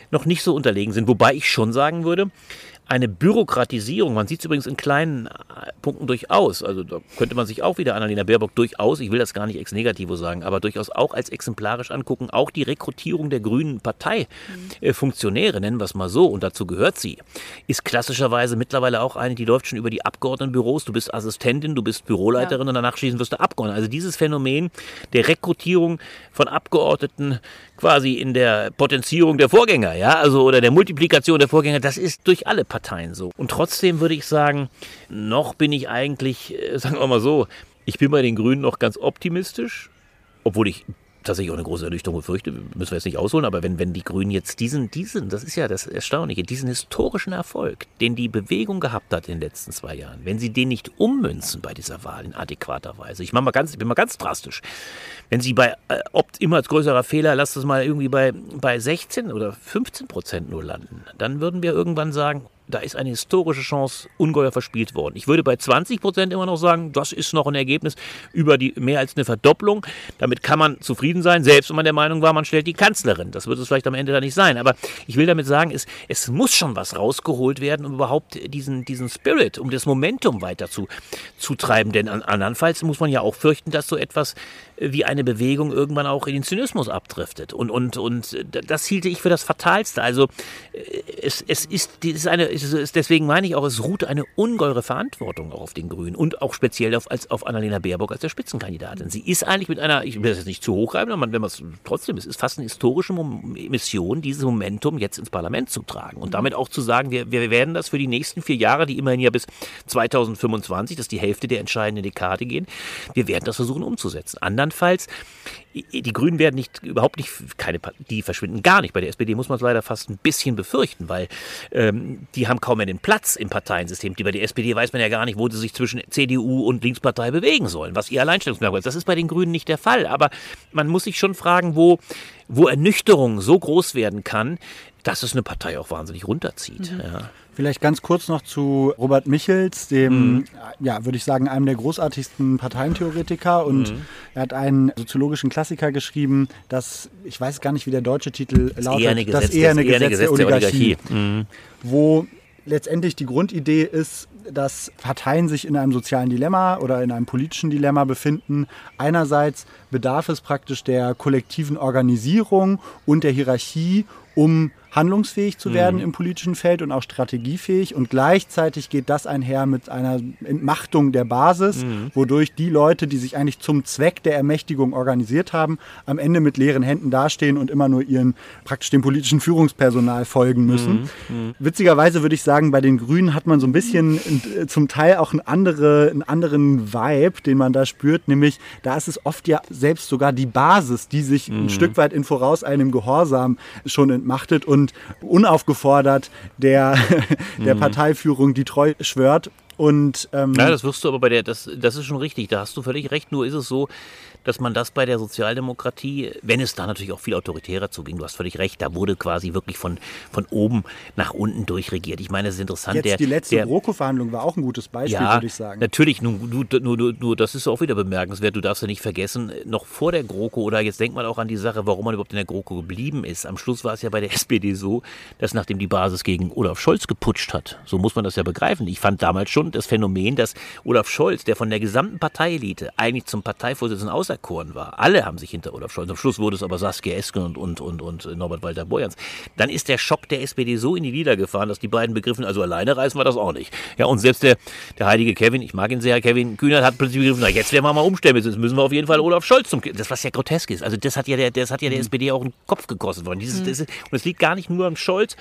noch nicht so unterlegen sind. Wobei ich schon sagen würde, eine Bürokratisierung. Man sieht es übrigens in kleinen äh, Punkten durchaus. Also da könnte man sich auch wieder Annalena Baerbock durchaus, ich will das gar nicht ex negativo sagen, aber durchaus auch als exemplarisch angucken. Auch die Rekrutierung der grünen Parteifunktionäre, nennen wir es mal so, und dazu gehört sie, ist klassischerweise mittlerweile auch eine, die läuft schon über die Abgeordnetenbüros. Du bist Assistentin, du bist Büroleiterin ja. und danach schließlich wirst du Abgeordnete. Also dieses Phänomen der Rekrutierung von Abgeordneten quasi in der Potenzierung der Vorgänger, ja, also oder der Multiplikation der Vorgänger, das ist durch alle Parteien so. Und trotzdem würde ich sagen, noch bin ich eigentlich, äh, sagen wir mal so, ich bin bei den Grünen noch ganz optimistisch, obwohl ich tatsächlich auch eine große Ernüchterung befürchte, müssen wir jetzt nicht ausholen, aber wenn, wenn die Grünen jetzt diesen, diesen, das ist ja das Erstaunliche, diesen historischen Erfolg, den die Bewegung gehabt hat in den letzten zwei Jahren, wenn sie den nicht ummünzen bei dieser Wahl in adäquater Weise, ich, mach mal ganz, ich bin mal ganz drastisch, wenn sie bei äh, Opt immer als größerer Fehler, lasst es mal irgendwie bei, bei 16 oder 15 Prozent nur landen, dann würden wir irgendwann sagen, da ist eine historische Chance ungeheuer verspielt worden. Ich würde bei 20 Prozent immer noch sagen, das ist noch ein Ergebnis über die mehr als eine Verdopplung. Damit kann man zufrieden sein, selbst wenn man der Meinung war, man stellt die Kanzlerin. Das wird es vielleicht am Ende da nicht sein. Aber ich will damit sagen, es, es muss schon was rausgeholt werden, um überhaupt diesen, diesen Spirit, um das Momentum weiter zu, zu treiben. Denn andernfalls muss man ja auch fürchten, dass so etwas wie eine Bewegung irgendwann auch in den Zynismus abdriftet. Und, und, und das hielte ich für das Fatalste. Also es, es ist, es ist eine, ist, deswegen meine ich auch, es ruht eine ungeheure Verantwortung auch auf den Grünen und auch speziell auf, als, auf Annalena Baerbock als der Spitzenkandidatin. Sie ist eigentlich mit einer, ich will das jetzt nicht zu hoch reiben, aber wenn man es trotzdem, es ist fast eine historische Mission, dieses Momentum jetzt ins Parlament zu tragen und damit auch zu sagen, wir, wir werden das für die nächsten vier Jahre, die immerhin ja bis 2025, das ist die Hälfte der entscheidenden Dekade gehen, wir werden das versuchen umzusetzen. Andern andernfalls, die Grünen werden nicht, überhaupt nicht, keine, die verschwinden gar nicht. Bei der SPD muss man es leider fast ein bisschen befürchten, weil ähm, die haben kaum mehr den Platz im Parteiensystem. Die, bei der SPD weiß man ja gar nicht, wo sie sich zwischen CDU und Linkspartei bewegen sollen, was ihr Alleinstellungsmerkmal ist. Das ist bei den Grünen nicht der Fall. Aber man muss sich schon fragen, wo, wo Ernüchterung so groß werden kann, dass es eine Partei auch wahnsinnig runterzieht. Mhm. Ja. Vielleicht ganz kurz noch zu Robert Michels, dem, mhm. ja, würde ich sagen, einem der großartigsten Parteientheoretiker. Und mhm. er hat einen soziologischen Klassiker geschrieben, das, ich weiß gar nicht, wie der deutsche Titel das lautet, eherne Gesetz, das eherne Gesetz, Gesetz der Oligarchie. Der Oligarchie. Mhm. Wo letztendlich die Grundidee ist, dass Parteien sich in einem sozialen Dilemma oder in einem politischen Dilemma befinden. Einerseits bedarf es praktisch der kollektiven Organisierung und der Hierarchie, um handlungsfähig zu werden mhm. im politischen Feld und auch strategiefähig. Und gleichzeitig geht das einher mit einer Entmachtung der Basis, mhm. wodurch die Leute, die sich eigentlich zum Zweck der Ermächtigung organisiert haben, am Ende mit leeren Händen dastehen und immer nur ihren praktisch dem politischen Führungspersonal folgen müssen. Mhm. mhm. Witzigerweise würde ich sagen, bei den Grünen hat man so ein bisschen äh, zum Teil auch einen, andere, einen anderen Vibe, den man da spürt, nämlich da ist es oft ja selbst sogar die Basis, die sich ein mhm. Stück weit in voraus einem Gehorsam schon entmachtet und und unaufgefordert der, der mhm. Parteiführung die Treu schwört. Und, ähm, ja, das wirst du aber bei der, das, das ist schon richtig, da hast du völlig recht. Nur ist es so, dass man das bei der Sozialdemokratie, wenn es da natürlich auch viel autoritärer zuging, du hast völlig recht, da wurde quasi wirklich von, von oben nach unten durchregiert. Ich meine, es ist interessant. Jetzt der, die letzte GroKo-Verhandlung war auch ein gutes Beispiel, ja, würde ich sagen. Natürlich, nur, nur, nur, nur, das ist auch wieder bemerkenswert, du darfst ja nicht vergessen, noch vor der GroKo oder jetzt denkt man auch an die Sache, warum man überhaupt in der GroKo geblieben ist. Am Schluss war es ja bei der SPD so, dass nachdem die Basis gegen Olaf Scholz geputscht hat, so muss man das ja begreifen. Ich fand damals schon das Phänomen, dass Olaf Scholz, der von der gesamten Parteielite eigentlich zum Parteivorsitzenden außer auserkoren war. Alle haben sich hinter Olaf Scholz. Am Schluss wurde es aber Saskia Esken und, und, und, und Norbert Walter Borjans. Dann ist der Schock der SPD so in die Lieder gefahren, dass die beiden begriffen, also alleine reißen wir das auch nicht. Ja, und selbst der, der heilige Kevin, ich mag ihn sehr, Kevin Kühner hat plötzlich begriffen, na, jetzt werden wir mal umstellen, jetzt müssen wir auf jeden Fall Olaf Scholz zum, das was ja grotesk ist. Also das hat ja der, das hat ja der mhm. SPD auch einen Kopf gekostet worden. Dieses, mhm. das, und es liegt gar nicht nur am Scholz,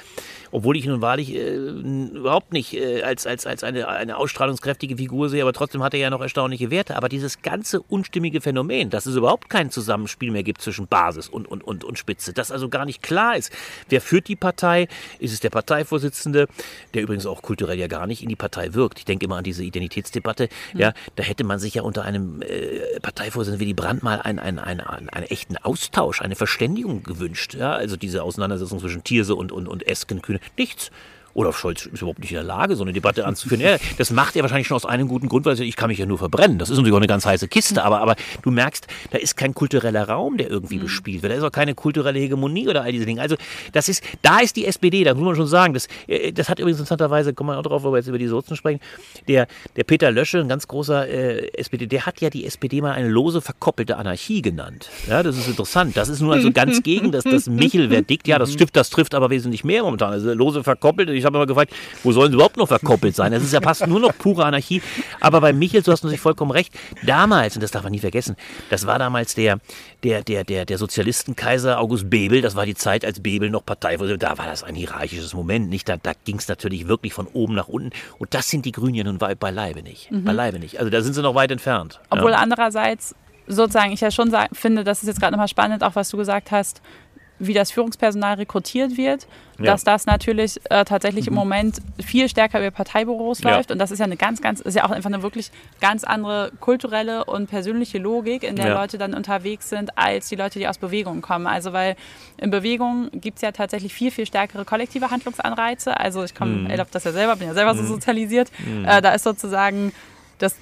obwohl ich nun wahrlich äh, überhaupt nicht äh, als, als, als eine, eine ausstrahlungskräftige Figur sehe, aber trotzdem hat er ja noch erstaunliche Werte. Aber dieses ganze unstimmige Phänomen, dass es überhaupt kein Zusammenspiel mehr gibt zwischen Basis und, und, und, und Spitze, dass also gar nicht klar ist, wer führt die Partei, ist es der Parteivorsitzende, der übrigens auch kulturell ja gar nicht in die Partei wirkt. Ich denke immer an diese Identitätsdebatte, mhm. ja, da hätte man sich ja unter einem äh, Parteivorsitzenden wie die Brandt mal einen, einen, einen, einen, einen echten Austausch, eine Verständigung gewünscht, ja, also diese Auseinandersetzung zwischen Thierse und, und, und Esken, Kühne, nichts. Olaf Scholz ist überhaupt nicht in der Lage, so eine Debatte anzuführen. Ja, das macht er wahrscheinlich schon aus einem guten Grund, weil ich kann mich ja nur verbrennen. Das ist natürlich auch eine ganz heiße Kiste, aber, aber du merkst, da ist kein kultureller Raum, der irgendwie mhm. bespielt wird. Da ist auch keine kulturelle Hegemonie oder all diese Dinge. Also das ist, da ist die SPD, da muss man schon sagen, das, äh, das hat übrigens interessanterweise, kommen wir auch drauf, wo wir jetzt über die Sozen sprechen, der, der Peter Löschel, ein ganz großer äh, SPD, der hat ja die SPD mal eine lose verkoppelte Anarchie genannt. Ja, das ist interessant. Das ist nur also ganz gegen das, das Michel-Verdikt. Ja, das trifft, das trifft aber wesentlich mehr momentan. Also lose verkoppelt. Ich habe immer gefragt, wo sollen sie überhaupt noch verkoppelt sein? Das ist ja fast nur noch pure Anarchie. Aber bei Michel, du hast natürlich vollkommen recht, damals, und das darf man nie vergessen, das war damals der, der, der, der, der Sozialistenkaiser August Bebel, das war die Zeit, als Bebel noch Partei wurde, da war das ein hierarchisches Moment. Nicht? Da, da ging es natürlich wirklich von oben nach unten. Und das sind die Grünen ja nun beileibe nicht. Mhm. Beileibe nicht. Also da sind sie noch weit entfernt. Obwohl ja. andererseits sozusagen ich ja schon finde, das ist jetzt gerade nochmal spannend, auch was du gesagt hast, wie das Führungspersonal rekrutiert wird, ja. dass das natürlich äh, tatsächlich mhm. im Moment viel stärker über Parteibüros ja. läuft. Und das ist ja eine ganz, ganz, ist ja auch einfach eine wirklich ganz andere kulturelle und persönliche Logik, in der ja. Leute dann unterwegs sind, als die Leute, die aus Bewegung kommen. Also weil in Bewegung gibt es ja tatsächlich viel, viel stärkere kollektive Handlungsanreize. Also ich komme, mhm. erlaubt das ja selber, bin ja selber mhm. so sozialisiert. Mhm. Äh, da ist sozusagen das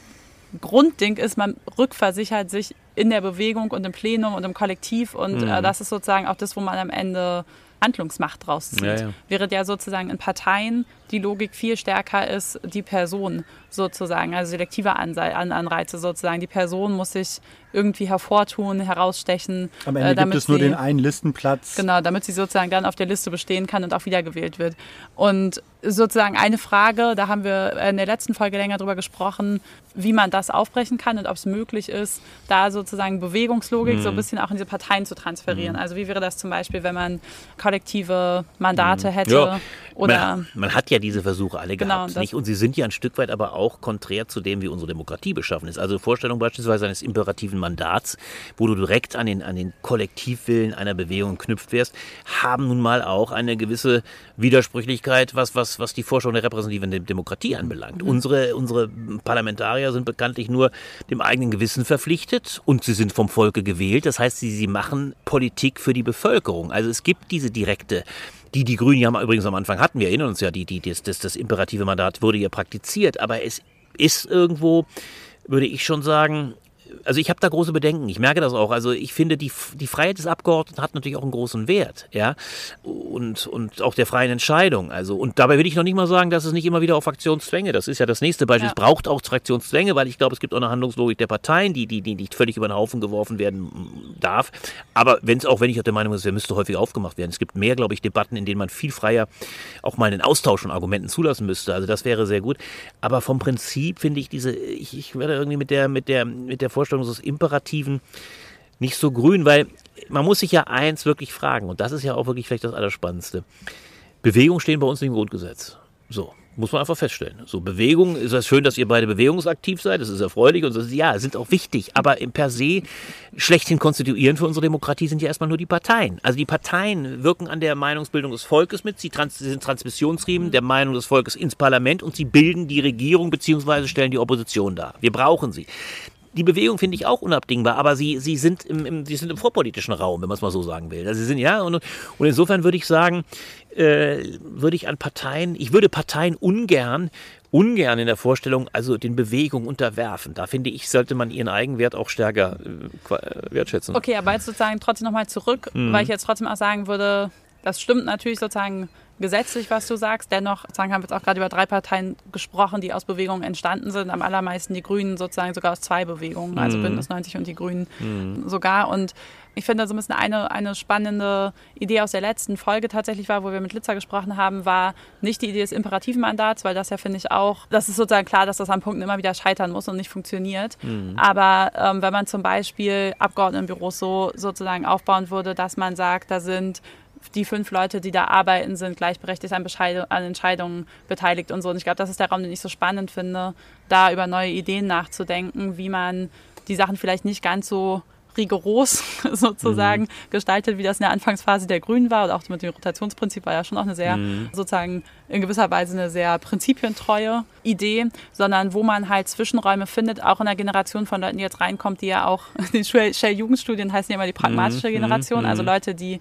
Grundding ist, man rückversichert sich in der Bewegung und im Plenum und im Kollektiv und äh, mhm. äh, das ist sozusagen auch das, wo man am Ende Handlungsmacht draus zieht. Ja, ja. Während ja sozusagen in Parteien die Logik viel stärker ist, die Person sozusagen, also selektive Anreize sozusagen. Die Person muss sich irgendwie hervortun, herausstechen. Am Ende äh, gibt es nur sie, den einen Listenplatz. Genau, damit sie sozusagen dann auf der Liste bestehen kann und auch wiedergewählt wird. Und sozusagen eine Frage, da haben wir in der letzten Folge länger drüber gesprochen, wie man das aufbrechen kann und ob es möglich ist, da sozusagen Bewegungslogik mhm. so ein bisschen auch in diese Parteien zu transferieren. Mhm. Also wie wäre das zum Beispiel, wenn man kollektive Mandate mhm. hätte? Ja. Oder man, man, hat ja diese Versuche alle genau, gehabt, nicht? Und sie sind ja ein Stück weit aber auch konträr zu dem, wie unsere Demokratie beschaffen ist. Also Vorstellung beispielsweise eines imperativen Mandats, wo du direkt an den, an den Kollektivwillen einer Bewegung knüpft wärst, haben nun mal auch eine gewisse Widersprüchlichkeit, was, was, was die Vorstellung der repräsentativen Demokratie anbelangt. Mhm. Unsere, unsere Parlamentarier sind bekanntlich nur dem eigenen Gewissen verpflichtet und sie sind vom Volke gewählt. Das heißt, sie, sie machen Politik für die Bevölkerung. Also es gibt diese direkte die die Grünen ja übrigens am Anfang hatten, wir erinnern uns ja, die, die, das, das, das imperative Mandat wurde ja praktiziert, aber es ist irgendwo, würde ich schon sagen, also ich habe da große Bedenken. Ich merke das auch. Also ich finde, die, die Freiheit des Abgeordneten hat natürlich auch einen großen Wert, ja. Und, und auch der freien Entscheidung. Also, und dabei will ich noch nicht mal sagen, dass es nicht immer wieder auf Fraktionszwänge, das ist ja das nächste Beispiel. Ja. Es braucht auch Fraktionszwänge, weil ich glaube, es gibt auch eine Handlungslogik der Parteien, die, die, die nicht völlig über den Haufen geworfen werden darf. Aber wenn es auch, wenn ich auch der Meinung bin, es müsste häufig aufgemacht werden. Es gibt mehr, glaube ich, Debatten, in denen man viel freier auch mal einen Austausch von Argumenten zulassen müsste. Also das wäre sehr gut. Aber vom Prinzip finde ich diese, ich, ich werde irgendwie mit der, mit der, mit der Vorstellung Vorstellung des Imperativen nicht so grün, weil man muss sich ja eins wirklich fragen, und das ist ja auch wirklich vielleicht das Allerspannendste. Bewegung stehen bei uns nicht im Grundgesetz. So. Muss man einfach feststellen. So, Bewegung, ist es schön, dass ihr beide bewegungsaktiv seid, das ist erfreulich und so, ja, sind auch wichtig, aber im per se schlechthin konstituierend für unsere Demokratie sind ja erstmal nur die Parteien. Also die Parteien wirken an der Meinungsbildung des Volkes mit, sie, trans sie sind Transmissionsriemen der Meinung des Volkes ins Parlament und sie bilden die Regierung beziehungsweise stellen die Opposition dar. Wir brauchen sie die Bewegung finde ich auch unabdingbar, aber sie, sie, sind im, im, sie sind im vorpolitischen Raum, wenn man es mal so sagen will. Also sie sind, ja, und, und insofern würde ich sagen, äh, würde ich an Parteien, ich würde Parteien ungern ungern in der Vorstellung, also den Bewegungen unterwerfen. Da finde ich, sollte man ihren Eigenwert auch stärker äh, wertschätzen. Okay, aber jetzt sozusagen trotzdem nochmal zurück, mhm. weil ich jetzt trotzdem auch sagen würde, das stimmt natürlich sozusagen gesetzlich, was du sagst. Dennoch sagen, haben wir jetzt auch gerade über drei Parteien gesprochen, die aus Bewegungen entstanden sind. Am allermeisten die Grünen sozusagen sogar aus zwei Bewegungen, also mhm. Bündnis 90 und die Grünen mhm. sogar. Und ich finde, so ein bisschen eine, eine spannende Idee aus der letzten Folge tatsächlich war, wo wir mit Litzer gesprochen haben, war nicht die Idee des imperativen Mandats, weil das ja, finde ich, auch, das ist sozusagen klar, dass das an Punkten immer wieder scheitern muss und nicht funktioniert. Mhm. Aber ähm, wenn man zum Beispiel Abgeordnetenbüros so sozusagen aufbauen würde, dass man sagt, da sind die fünf Leute, die da arbeiten, sind gleichberechtigt an, an Entscheidungen beteiligt und so. Und ich glaube, das ist der Raum, den ich so spannend finde, da über neue Ideen nachzudenken, wie man die Sachen vielleicht nicht ganz so rigoros sozusagen mhm. gestaltet, wie das in der Anfangsphase der Grünen war. oder auch mit dem Rotationsprinzip war ja schon auch eine sehr, mhm. sozusagen in gewisser Weise eine sehr prinzipientreue Idee, sondern wo man halt Zwischenräume findet, auch in der Generation von Leuten, die jetzt reinkommt, die ja auch, die Shell-Jugendstudien heißen ja immer die pragmatische mhm. Generation, also mhm. Leute, die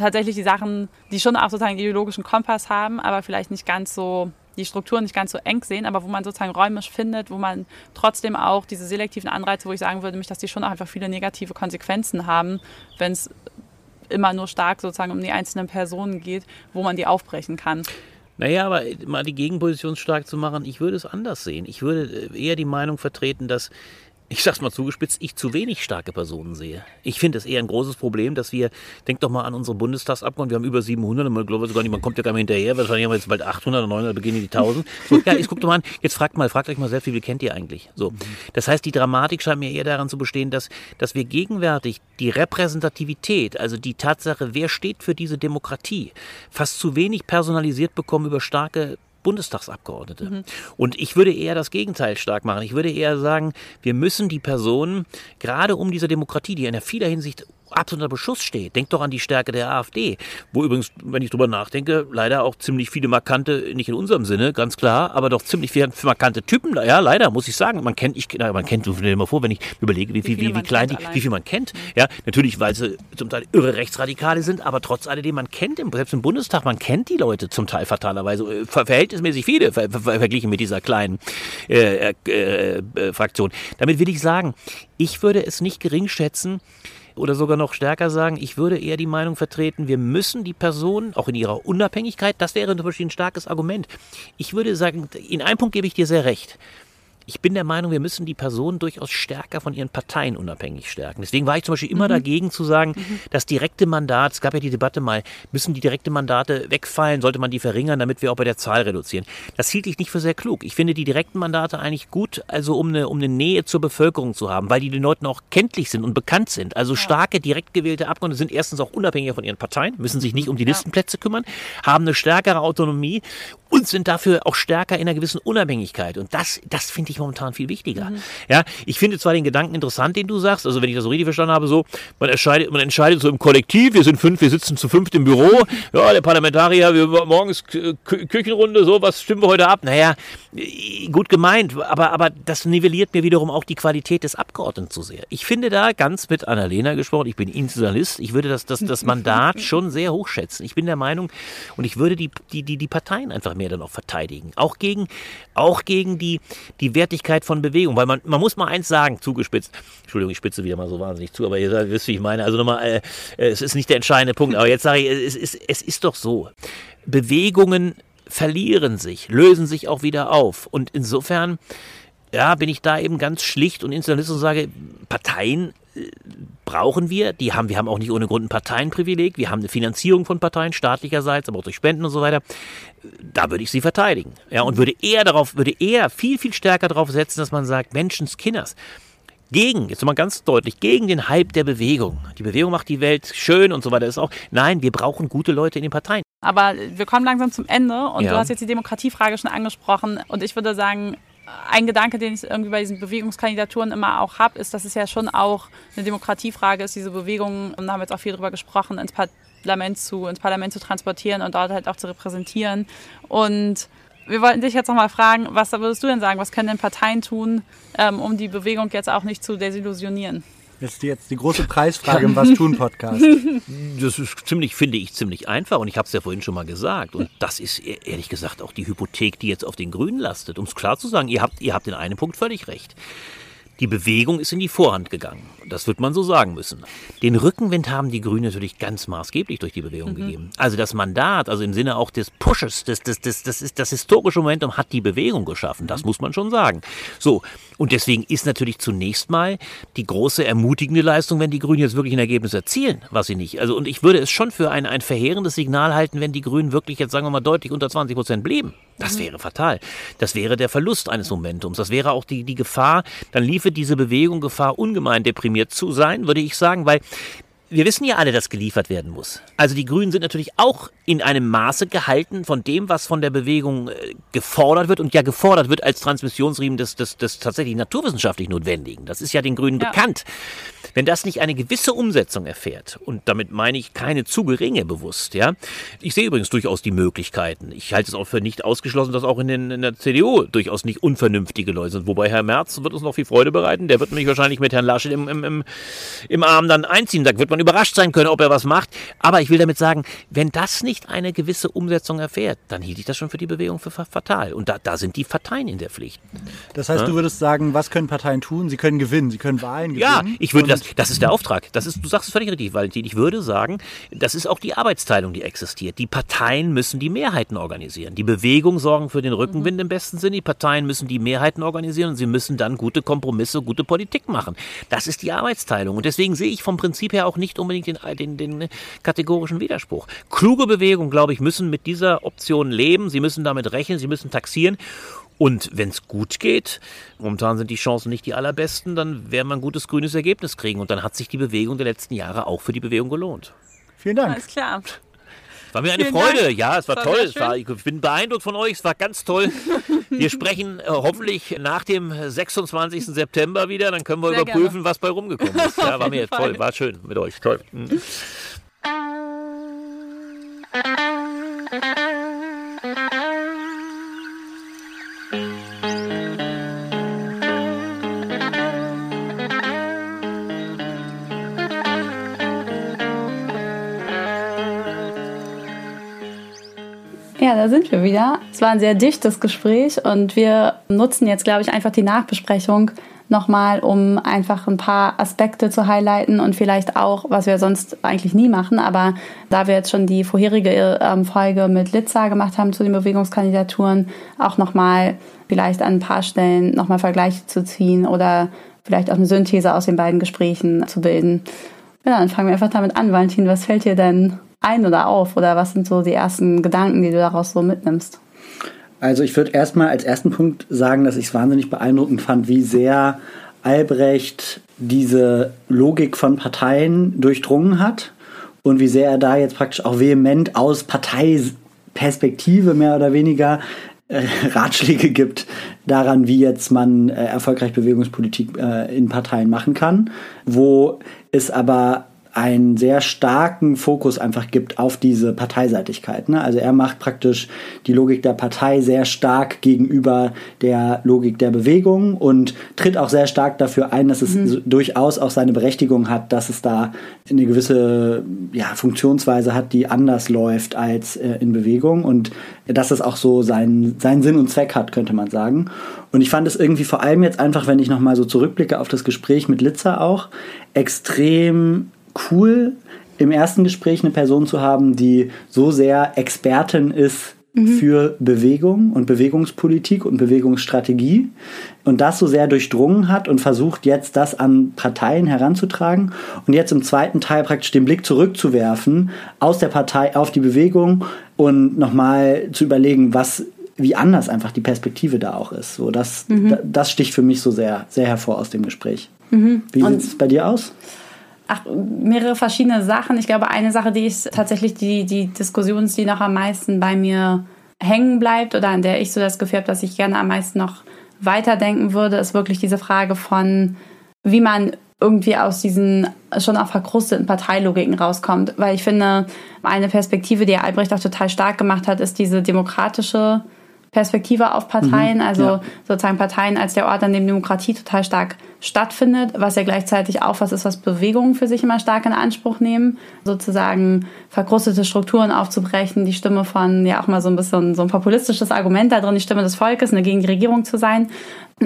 tatsächlich die Sachen, die schon auch sozusagen ideologischen Kompass haben, aber vielleicht nicht ganz so die Strukturen nicht ganz so eng sehen, aber wo man sozusagen räumisch findet, wo man trotzdem auch diese selektiven Anreize, wo ich sagen würde, dass die schon einfach viele negative Konsequenzen haben, wenn es immer nur stark sozusagen um die einzelnen Personen geht, wo man die aufbrechen kann. Naja, aber mal die Gegenposition stark zu machen, ich würde es anders sehen. Ich würde eher die Meinung vertreten, dass ich sag's mal zugespitzt, ich zu wenig starke Personen sehe. Ich finde es eher ein großes Problem, dass wir, denkt doch mal an unsere Bundestagsabgeordneten, wir haben über 700, und man glaubt sogar nicht, man kommt ja gar nicht hinterher, wahrscheinlich haben wir jetzt bald 800 oder 900, beginnen die 1000. So, ja, jetzt guckt doch mal an, jetzt fragt mal, fragt euch mal selbst, wie viel kennt ihr eigentlich? So. Das heißt, die Dramatik scheint mir eher daran zu bestehen, dass, dass wir gegenwärtig die Repräsentativität, also die Tatsache, wer steht für diese Demokratie, fast zu wenig personalisiert bekommen über starke Bundestagsabgeordnete. Mhm. Und ich würde eher das Gegenteil stark machen. Ich würde eher sagen, wir müssen die Personen, gerade um diese Demokratie, die in vieler Hinsicht absoluter Beschuss steht. Denkt doch an die Stärke der AfD, wo übrigens, wenn ich drüber nachdenke, leider auch ziemlich viele markante, nicht in unserem Sinne, ganz klar, aber doch ziemlich viele markante Typen, ja, leider, muss ich sagen. Man kennt, ich, man kennt, stell dir mal vor, wenn ich überlege, wie, wie, wie, wie klein die, wie viel man kennt, ja, natürlich, weil sie zum Teil irre Rechtsradikale sind, aber trotz alledem, man kennt, im, selbst im Bundestag, man kennt die Leute zum Teil fatalerweise, äh, verhältnismäßig viele, ver, ver, verglichen mit dieser kleinen äh, äh, äh, Fraktion. Damit will ich sagen, ich würde es nicht gering schätzen, oder sogar noch stärker sagen, ich würde eher die Meinung vertreten, wir müssen die Person, auch in ihrer Unabhängigkeit, das wäre zum Beispiel ein starkes Argument. Ich würde sagen, in einem Punkt gebe ich dir sehr recht ich bin der Meinung, wir müssen die Personen durchaus stärker von ihren Parteien unabhängig stärken. Deswegen war ich zum Beispiel immer mhm. dagegen zu sagen, mhm. das direkte Mandat, es gab ja die Debatte mal, müssen die direkte Mandate wegfallen, sollte man die verringern, damit wir auch bei der Zahl reduzieren. Das hielt ich nicht für sehr klug. Ich finde die direkten Mandate eigentlich gut, also um eine, um eine Nähe zur Bevölkerung zu haben, weil die den Leuten auch kenntlich sind und bekannt sind. Also starke, direkt gewählte Abgeordnete sind erstens auch unabhängiger von ihren Parteien, müssen sich nicht um die Listenplätze kümmern, haben eine stärkere Autonomie und sind dafür auch stärker in einer gewissen Unabhängigkeit. Und das, das finde ich momentan viel wichtiger. Mhm. Ja, ich finde zwar den Gedanken interessant, den du sagst, also wenn ich das so richtig verstanden habe, so, man entscheidet, man entscheidet so im Kollektiv, wir sind fünf, wir sitzen zu fünft im Büro, ja, der Parlamentarier, wir, morgen ist Küchenrunde, so, was stimmen wir heute ab? Naja, gut gemeint, aber, aber das nivelliert mir wiederum auch die Qualität des Abgeordneten zu sehr. Ich finde da ganz mit Annalena gesprochen, ich bin Institutionalist, ich würde das, das, das Mandat schon sehr hochschätzen. Ich bin der Meinung, und ich würde die, die, die, die Parteien einfach mehr dann auch verteidigen. Auch gegen, auch gegen die, die Wertigkeit von Bewegung. Weil man, man muss mal eins sagen, zugespitzt. Entschuldigung, ich spitze wieder mal so wahnsinnig zu, aber ihr wisst, wie ich meine. Also nochmal, äh, es ist nicht der entscheidende Punkt. Aber jetzt sage ich, es ist, es ist doch so. Bewegungen verlieren sich, lösen sich auch wieder auf. Und insofern, ja, bin ich da eben ganz schlicht und Institutionalist und sage, Parteien äh, brauchen wir. Die haben, wir haben auch nicht ohne Grund ein Parteienprivileg. Wir haben eine Finanzierung von Parteien, staatlicherseits, aber auch durch Spenden und so weiter. Da würde ich sie verteidigen. Ja, und würde eher darauf, würde eher viel, viel stärker darauf setzen, dass man sagt, Menschenskinders, gegen, jetzt mal ganz deutlich, gegen den Hype der Bewegung. Die Bewegung macht die Welt schön und so weiter. ist auch, nein, wir brauchen gute Leute in den Parteien. Aber wir kommen langsam zum Ende und ja. du hast jetzt die Demokratiefrage schon angesprochen und ich würde sagen, ein Gedanke, den ich irgendwie bei diesen Bewegungskandidaturen immer auch habe, ist, dass es ja schon auch eine Demokratiefrage ist, diese Bewegung, und da haben wir jetzt auch viel drüber gesprochen, ins Parlament zu, ins Parlament zu transportieren und dort halt auch zu repräsentieren. Und wir wollten dich jetzt nochmal fragen, was würdest du denn sagen, was können denn Parteien tun, ähm, um die Bewegung jetzt auch nicht zu desillusionieren? Das ist jetzt die große Preisfrage im Was tun Podcast. Das ist ziemlich, finde ich, ziemlich einfach und ich habe es ja vorhin schon mal gesagt. Und das ist e-, ehrlich gesagt auch die Hypothek, die jetzt auf den Grünen lastet. Um es klar zu sagen, ihr habt, ihr habt in einem Punkt völlig recht. Die Bewegung ist in die Vorhand gegangen. Das wird man so sagen müssen. Den Rückenwind haben die Grünen natürlich ganz maßgeblich durch die Bewegung mhm. gegeben. Also das Mandat, also im Sinne auch des Pushes, das, das, das, das, ist, das historische Momentum hat die Bewegung geschaffen. Das mhm. muss man schon sagen. So. Und deswegen ist natürlich zunächst mal die große ermutigende Leistung, wenn die Grünen jetzt wirklich ein Ergebnis erzielen, was sie nicht. Also, und ich würde es schon für ein, ein verheerendes Signal halten, wenn die Grünen wirklich jetzt, sagen wir mal, deutlich unter 20 Prozent blieben. Das mhm. wäre fatal. Das wäre der Verlust eines Momentums. Das wäre auch die, die Gefahr, dann liefe diese Bewegung Gefahr, ungemein deprimiert zu sein, würde ich sagen, weil wir wissen ja alle, dass geliefert werden muss. Also die Grünen sind natürlich auch in einem Maße gehalten von dem, was von der Bewegung äh, gefordert wird und ja gefordert wird als Transmissionsriemen des, des, des tatsächlich naturwissenschaftlich Notwendigen. Das ist ja den Grünen ja. bekannt. Wenn das nicht eine gewisse Umsetzung erfährt, und damit meine ich keine zu geringe bewusst, ja. Ich sehe übrigens durchaus die Möglichkeiten. Ich halte es auch für nicht ausgeschlossen, dass auch in, den, in der CDU durchaus nicht unvernünftige Leute sind. Wobei Herr Merz wird uns noch viel Freude bereiten. Der wird mich wahrscheinlich mit Herrn Laschet im, im, im, im Arm dann einziehen. Da wird man man überrascht sein könne, ob er was macht. Aber ich will damit sagen, wenn das nicht eine gewisse Umsetzung erfährt, dann hielt ich das schon für die Bewegung für fatal. Und da, da sind die Parteien in der Pflicht. Das heißt, ja? du würdest sagen, was können Parteien tun? Sie können gewinnen, sie können Wahlen gewinnen. Ja, ich würde das, das ist der Auftrag. Das ist, du sagst es völlig richtig, Valentin. Ich würde sagen, das ist auch die Arbeitsteilung, die existiert. Die Parteien müssen die Mehrheiten organisieren. Die Bewegung sorgen für den Rückenwind mhm. im besten Sinne. Die Parteien müssen die Mehrheiten organisieren und sie müssen dann gute Kompromisse, gute Politik machen. Das ist die Arbeitsteilung. Und deswegen sehe ich vom Prinzip her auch nicht unbedingt den, den, den kategorischen Widerspruch. Kluge Bewegungen, glaube ich, müssen mit dieser Option leben. Sie müssen damit rechnen, sie müssen taxieren. Und wenn es gut geht, momentan sind die Chancen nicht die allerbesten, dann werden wir ein gutes grünes Ergebnis kriegen. Und dann hat sich die Bewegung der letzten Jahre auch für die Bewegung gelohnt. Vielen Dank. Alles klar. War mir eine Vielen Freude. Dank. Ja, es war, war toll. Es war, ich bin beeindruckt von euch. Es war ganz toll. Wir sprechen äh, hoffentlich nach dem 26. September wieder. Dann können wir Sehr überprüfen, gerne. was bei rumgekommen ist. Ja, war mir toll. War schön mit euch. Toll. Mhm. Ja, da sind wir wieder. Es war ein sehr dichtes Gespräch und wir nutzen jetzt, glaube ich, einfach die Nachbesprechung nochmal, um einfach ein paar Aspekte zu highlighten und vielleicht auch, was wir sonst eigentlich nie machen, aber da wir jetzt schon die vorherige ähm, Folge mit Litza gemacht haben zu den Bewegungskandidaturen, auch nochmal vielleicht an ein paar Stellen nochmal Vergleiche zu ziehen oder vielleicht auch eine Synthese aus den beiden Gesprächen zu bilden. Ja, dann fangen wir einfach damit an. Valentin, was fällt dir denn ein oder auf? Oder was sind so die ersten Gedanken, die du daraus so mitnimmst? Also ich würde erstmal als ersten Punkt sagen, dass ich es wahnsinnig beeindruckend fand, wie sehr Albrecht diese Logik von Parteien durchdrungen hat und wie sehr er da jetzt praktisch auch vehement aus Parteiperspektive mehr oder weniger äh, Ratschläge gibt daran, wie jetzt man äh, erfolgreich Bewegungspolitik äh, in Parteien machen kann, wo es aber einen sehr starken Fokus einfach gibt auf diese Parteiseitigkeit. Ne? Also er macht praktisch die Logik der Partei sehr stark gegenüber der Logik der Bewegung und tritt auch sehr stark dafür ein, dass es mhm. durchaus auch seine Berechtigung hat, dass es da eine gewisse ja, Funktionsweise hat, die anders läuft als äh, in Bewegung und dass es auch so seinen, seinen Sinn und Zweck hat, könnte man sagen. Und ich fand es irgendwie vor allem jetzt einfach, wenn ich nochmal so zurückblicke auf das Gespräch mit Litza auch, extrem cool, im ersten Gespräch eine Person zu haben, die so sehr Expertin ist mhm. für Bewegung und Bewegungspolitik und Bewegungsstrategie und das so sehr durchdrungen hat und versucht jetzt das an Parteien heranzutragen und jetzt im zweiten Teil praktisch den Blick zurückzuwerfen aus der Partei auf die Bewegung und nochmal zu überlegen, was wie anders einfach die Perspektive da auch ist. So, das, mhm. das sticht für mich so sehr, sehr hervor aus dem Gespräch. Mhm. Wie sieht es bei dir aus? Ach, mehrere verschiedene Sachen. Ich glaube, eine Sache, die ist tatsächlich die, die Diskussion, die noch am meisten bei mir hängen bleibt oder an der ich so das Gefühl habe, dass ich gerne am meisten noch weiterdenken würde, ist wirklich diese Frage von, wie man irgendwie aus diesen schon auch verkrusteten Parteilogiken rauskommt. Weil ich finde, eine Perspektive, die Albrecht auch total stark gemacht hat, ist diese demokratische Perspektive auf Parteien, mhm, also ja. sozusagen Parteien als der Ort, an dem Demokratie total stark stattfindet, was ja gleichzeitig auch was ist, was Bewegungen für sich immer stark in Anspruch nehmen, sozusagen verkrustete Strukturen aufzubrechen, die Stimme von, ja auch mal so ein bisschen so ein populistisches Argument da drin, die Stimme des Volkes, eine gegen die Regierung zu sein.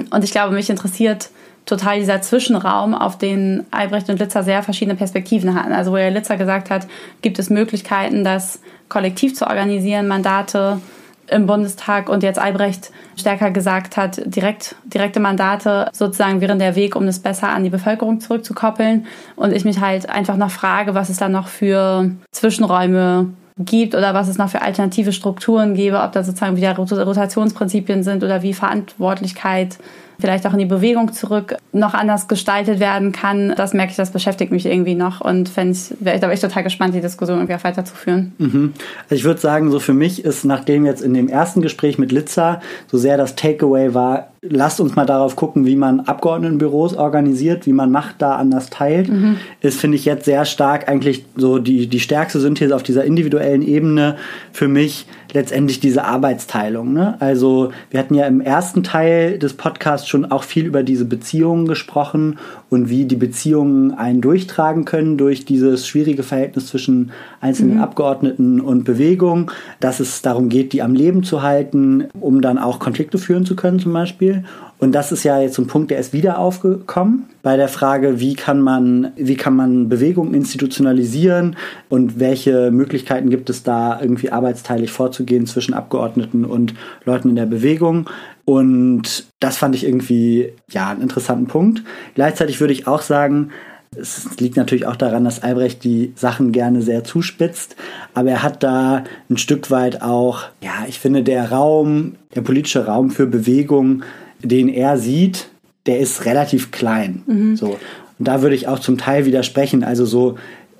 Und ich glaube, mich interessiert total dieser Zwischenraum, auf den Albrecht und Litzer sehr verschiedene Perspektiven hatten. Also wo ja Litzer gesagt hat, gibt es Möglichkeiten, das kollektiv zu organisieren, Mandate im Bundestag und jetzt Albrecht stärker gesagt hat, direkt, direkte Mandate sozusagen wären der Weg, um das besser an die Bevölkerung zurückzukoppeln. Und ich mich halt einfach noch frage, was es da noch für Zwischenräume gibt oder was es noch für alternative Strukturen gäbe, ob da sozusagen wieder Rotationsprinzipien sind oder wie Verantwortlichkeit vielleicht auch in die Bewegung zurück noch anders gestaltet werden kann. Das merke ich, das beschäftigt mich irgendwie noch und ich, wäre wäre ich total gespannt, die Diskussion irgendwie auch weiterzuführen. Mhm. Also ich würde sagen, so für mich ist, nachdem jetzt in dem ersten Gespräch mit Litza so sehr das Takeaway war, lasst uns mal darauf gucken, wie man Abgeordnetenbüros organisiert, wie man Macht da anders teilt, mhm. ist, finde ich, jetzt sehr stark eigentlich so die, die stärkste Synthese auf dieser individuellen Ebene für mich letztendlich diese Arbeitsteilung. Ne? Also wir hatten ja im ersten Teil des Podcasts schon auch viel über diese Beziehungen gesprochen und wie die Beziehungen einen durchtragen können durch dieses schwierige Verhältnis zwischen einzelnen mhm. Abgeordneten und Bewegung, dass es darum geht, die am Leben zu halten, um dann auch Konflikte führen zu können zum Beispiel. Und das ist ja jetzt ein Punkt, der ist wieder aufgekommen bei der Frage, wie kann man, wie kann man Bewegungen institutionalisieren und welche Möglichkeiten gibt es da, irgendwie arbeitsteilig vorzugehen zwischen Abgeordneten und Leuten in der Bewegung. Und das fand ich irgendwie, ja, einen interessanten Punkt. Gleichzeitig würde ich auch sagen, es liegt natürlich auch daran, dass Albrecht die Sachen gerne sehr zuspitzt, aber er hat da ein Stück weit auch, ja, ich finde, der Raum, der politische Raum für Bewegung den er sieht, der ist relativ klein. Mhm. So. Und da würde ich auch zum Teil widersprechen. Also so,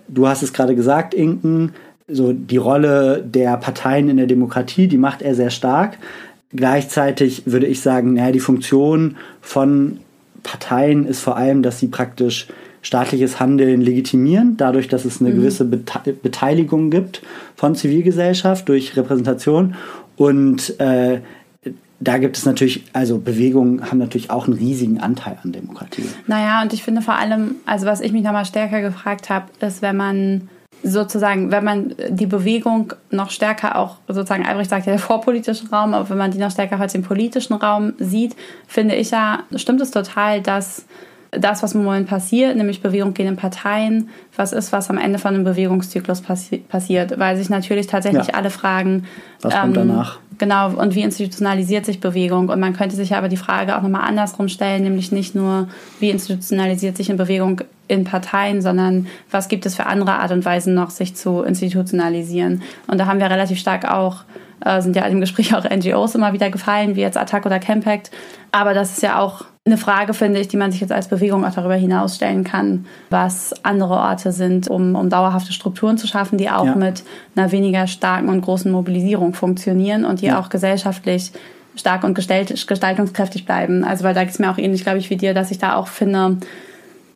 du hast es gerade gesagt, Inken, so die Rolle der Parteien in der Demokratie, die macht er sehr stark. Gleichzeitig würde ich sagen, naja, die Funktion von Parteien ist vor allem, dass sie praktisch staatliches Handeln legitimieren, dadurch, dass es eine mhm. gewisse Bete Beteiligung gibt von Zivilgesellschaft durch Repräsentation. Und äh, da gibt es natürlich, also Bewegungen haben natürlich auch einen riesigen Anteil an Demokratie. Naja, und ich finde vor allem, also was ich mich nochmal stärker gefragt habe, ist, wenn man sozusagen, wenn man die Bewegung noch stärker auch, sozusagen, Albrecht sagt ja der vorpolitische Raum, aber wenn man die noch stärker als den politischen Raum sieht, finde ich ja, stimmt es total, dass das, was im Moment passiert, nämlich Bewegung gegen in Parteien, was ist, was am Ende von einem Bewegungszyklus passi passiert, weil sich natürlich tatsächlich ja. alle fragen, was ähm, kommt danach? Genau, und wie institutionalisiert sich Bewegung? Und man könnte sich aber die Frage auch nochmal andersrum stellen, nämlich nicht nur, wie institutionalisiert sich eine Bewegung in Parteien, sondern was gibt es für andere Art und Weisen noch, sich zu institutionalisieren? Und da haben wir relativ stark auch äh, sind ja im Gespräch auch NGOs immer wieder gefallen, wie jetzt Attack oder Campact. Aber das ist ja auch eine Frage, finde ich, die man sich jetzt als Bewegung auch darüber hinaus stellen kann, was andere Orte sind, um, um dauerhafte Strukturen zu schaffen, die auch ja. mit einer weniger starken und großen Mobilisierung funktionieren und die ja. auch gesellschaftlich stark und gestaltungskräftig bleiben. Also weil da geht es mir auch ähnlich, glaube ich, wie dir, dass ich da auch finde,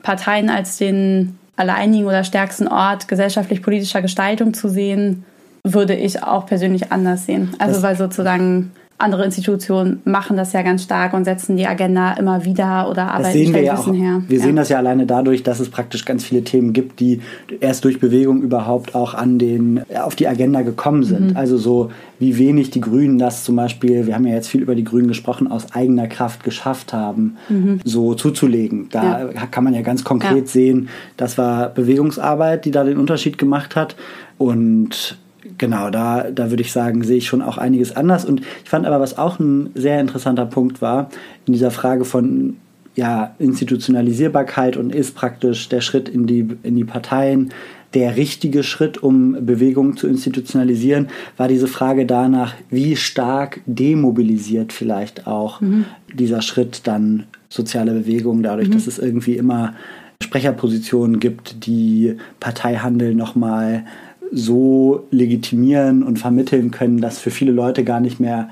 Parteien als den alleinigen oder stärksten Ort gesellschaftlich-politischer Gestaltung zu sehen, würde ich auch persönlich anders sehen. Also das weil sozusagen andere Institutionen machen das ja ganz stark und setzen die Agenda immer wieder oder arbeiten das sehen wir ja auch, her. Wir ja. sehen das ja alleine dadurch, dass es praktisch ganz viele Themen gibt, die erst durch Bewegung überhaupt auch an den, auf die Agenda gekommen sind. Mhm. Also so wie wenig die Grünen das zum Beispiel, wir haben ja jetzt viel über die Grünen gesprochen, aus eigener Kraft geschafft haben, mhm. so zuzulegen. Da ja. kann man ja ganz konkret ja. sehen, das war Bewegungsarbeit, die da den Unterschied gemacht hat. Und genau, da, da würde ich sagen, sehe ich schon auch einiges anders. Und ich fand aber, was auch ein sehr interessanter Punkt war, in dieser Frage von ja, Institutionalisierbarkeit und ist praktisch der Schritt in die, in die Parteien der richtige Schritt, um Bewegungen zu institutionalisieren, war diese Frage danach, wie stark demobilisiert vielleicht auch mhm. dieser Schritt dann soziale Bewegungen, dadurch, mhm. dass es irgendwie immer Sprecherpositionen gibt, die Parteihandel nochmal so legitimieren und vermitteln können, dass für viele Leute gar nicht mehr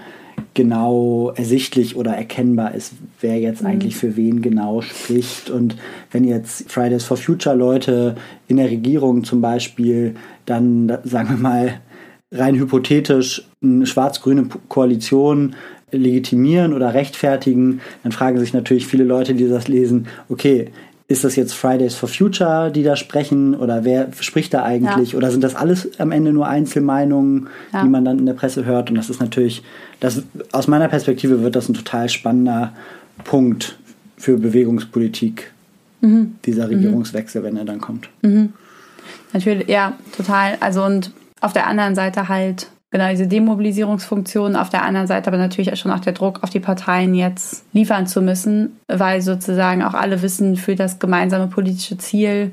genau ersichtlich oder erkennbar ist, wer jetzt mhm. eigentlich für wen genau spricht. Und wenn jetzt Fridays for Future Leute in der Regierung zum Beispiel dann, sagen wir mal, rein hypothetisch eine schwarz-grüne Koalition legitimieren oder rechtfertigen, dann fragen sich natürlich viele Leute, die das lesen, okay, ist das jetzt Fridays for Future, die da sprechen oder wer spricht da eigentlich ja. oder sind das alles am Ende nur Einzelmeinungen, ja. die man dann in der Presse hört und das ist natürlich, das, aus meiner Perspektive wird das ein total spannender Punkt für Bewegungspolitik, mhm. dieser mhm. Regierungswechsel, mhm. wenn er dann kommt. Mhm. Natürlich, ja, total. Also und auf der anderen Seite halt genau diese Demobilisierungsfunktion, auf der anderen Seite aber natürlich schon auch der Druck auf die Parteien jetzt liefern zu müssen, weil sozusagen auch alle wissen, für das gemeinsame politische Ziel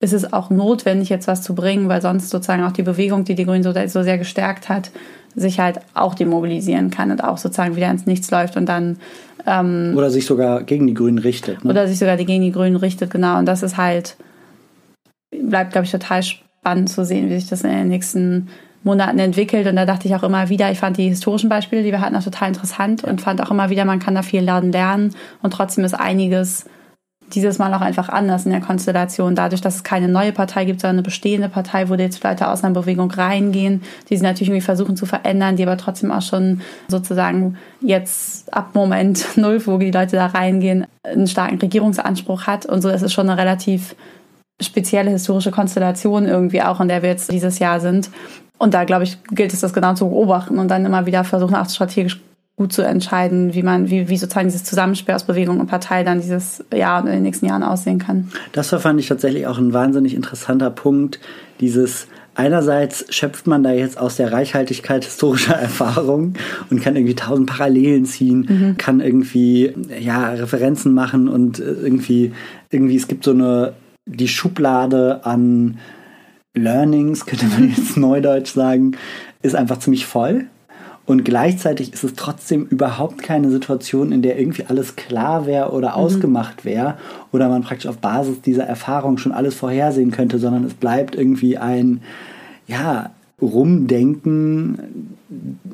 ist es auch notwendig, jetzt was zu bringen, weil sonst sozusagen auch die Bewegung, die die Grünen so, so sehr gestärkt hat, sich halt auch demobilisieren kann und auch sozusagen wieder ins Nichts läuft und dann ähm, oder sich sogar gegen die Grünen richtet. Ne? Oder sich sogar gegen die Grünen richtet, genau. Und das ist halt, bleibt, glaube ich, total spannend zu sehen, wie sich das in den nächsten Monaten entwickelt. Und da dachte ich auch immer wieder, ich fand die historischen Beispiele, die wir hatten, auch total interessant und fand auch immer wieder, man kann da viel lernen. Und trotzdem ist einiges dieses Mal auch einfach anders in der Konstellation. Dadurch, dass es keine neue Partei gibt, sondern eine bestehende Partei, wo jetzt Leute aus einer Bewegung reingehen, die sie natürlich irgendwie versuchen zu verändern, die aber trotzdem auch schon sozusagen jetzt ab Moment null, wo die Leute da reingehen, einen starken Regierungsanspruch hat. Und so ist es schon eine relativ spezielle historische Konstellation irgendwie auch, in der wir jetzt dieses Jahr sind. Und da, glaube ich, gilt es, das genau zu beobachten und dann immer wieder versuchen, auch strategisch gut zu entscheiden, wie man, wie, wie sozusagen dieses Zusammenspiel aus Bewegung und Partei dann dieses Jahr und in den nächsten Jahren aussehen kann. Das fand ich tatsächlich auch ein wahnsinnig interessanter Punkt, dieses Einerseits schöpft man da jetzt aus der Reichhaltigkeit historischer Erfahrungen und kann irgendwie tausend Parallelen ziehen, mhm. kann irgendwie ja Referenzen machen und irgendwie irgendwie es gibt so eine die Schublade an Learnings, könnte man jetzt neudeutsch sagen, ist einfach ziemlich voll. Und gleichzeitig ist es trotzdem überhaupt keine Situation, in der irgendwie alles klar wäre oder mhm. ausgemacht wäre oder man praktisch auf Basis dieser Erfahrung schon alles vorhersehen könnte, sondern es bleibt irgendwie ein, ja, Rumdenken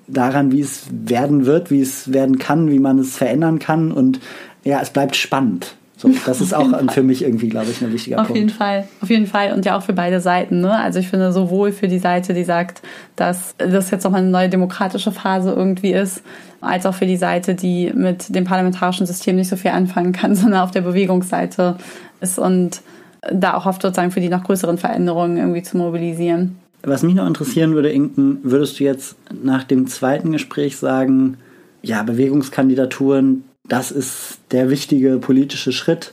daran, wie es werden wird, wie es werden kann, wie man es verändern kann und ja, es bleibt spannend. So, das ist auch für mich irgendwie, glaube ich, ein wichtiger auf Punkt. Auf jeden Fall, auf jeden Fall und ja auch für beide Seiten. Ne? Also ich finde sowohl für die Seite, die sagt, dass das jetzt nochmal eine neue demokratische Phase irgendwie ist, als auch für die Seite, die mit dem parlamentarischen System nicht so viel anfangen kann, sondern auf der Bewegungsseite ist und da auch hofft sozusagen für die noch größeren Veränderungen irgendwie zu mobilisieren. Was mich noch interessieren würde, Inken, würdest du jetzt nach dem zweiten Gespräch sagen, ja, Bewegungskandidaturen, das ist der wichtige politische Schritt?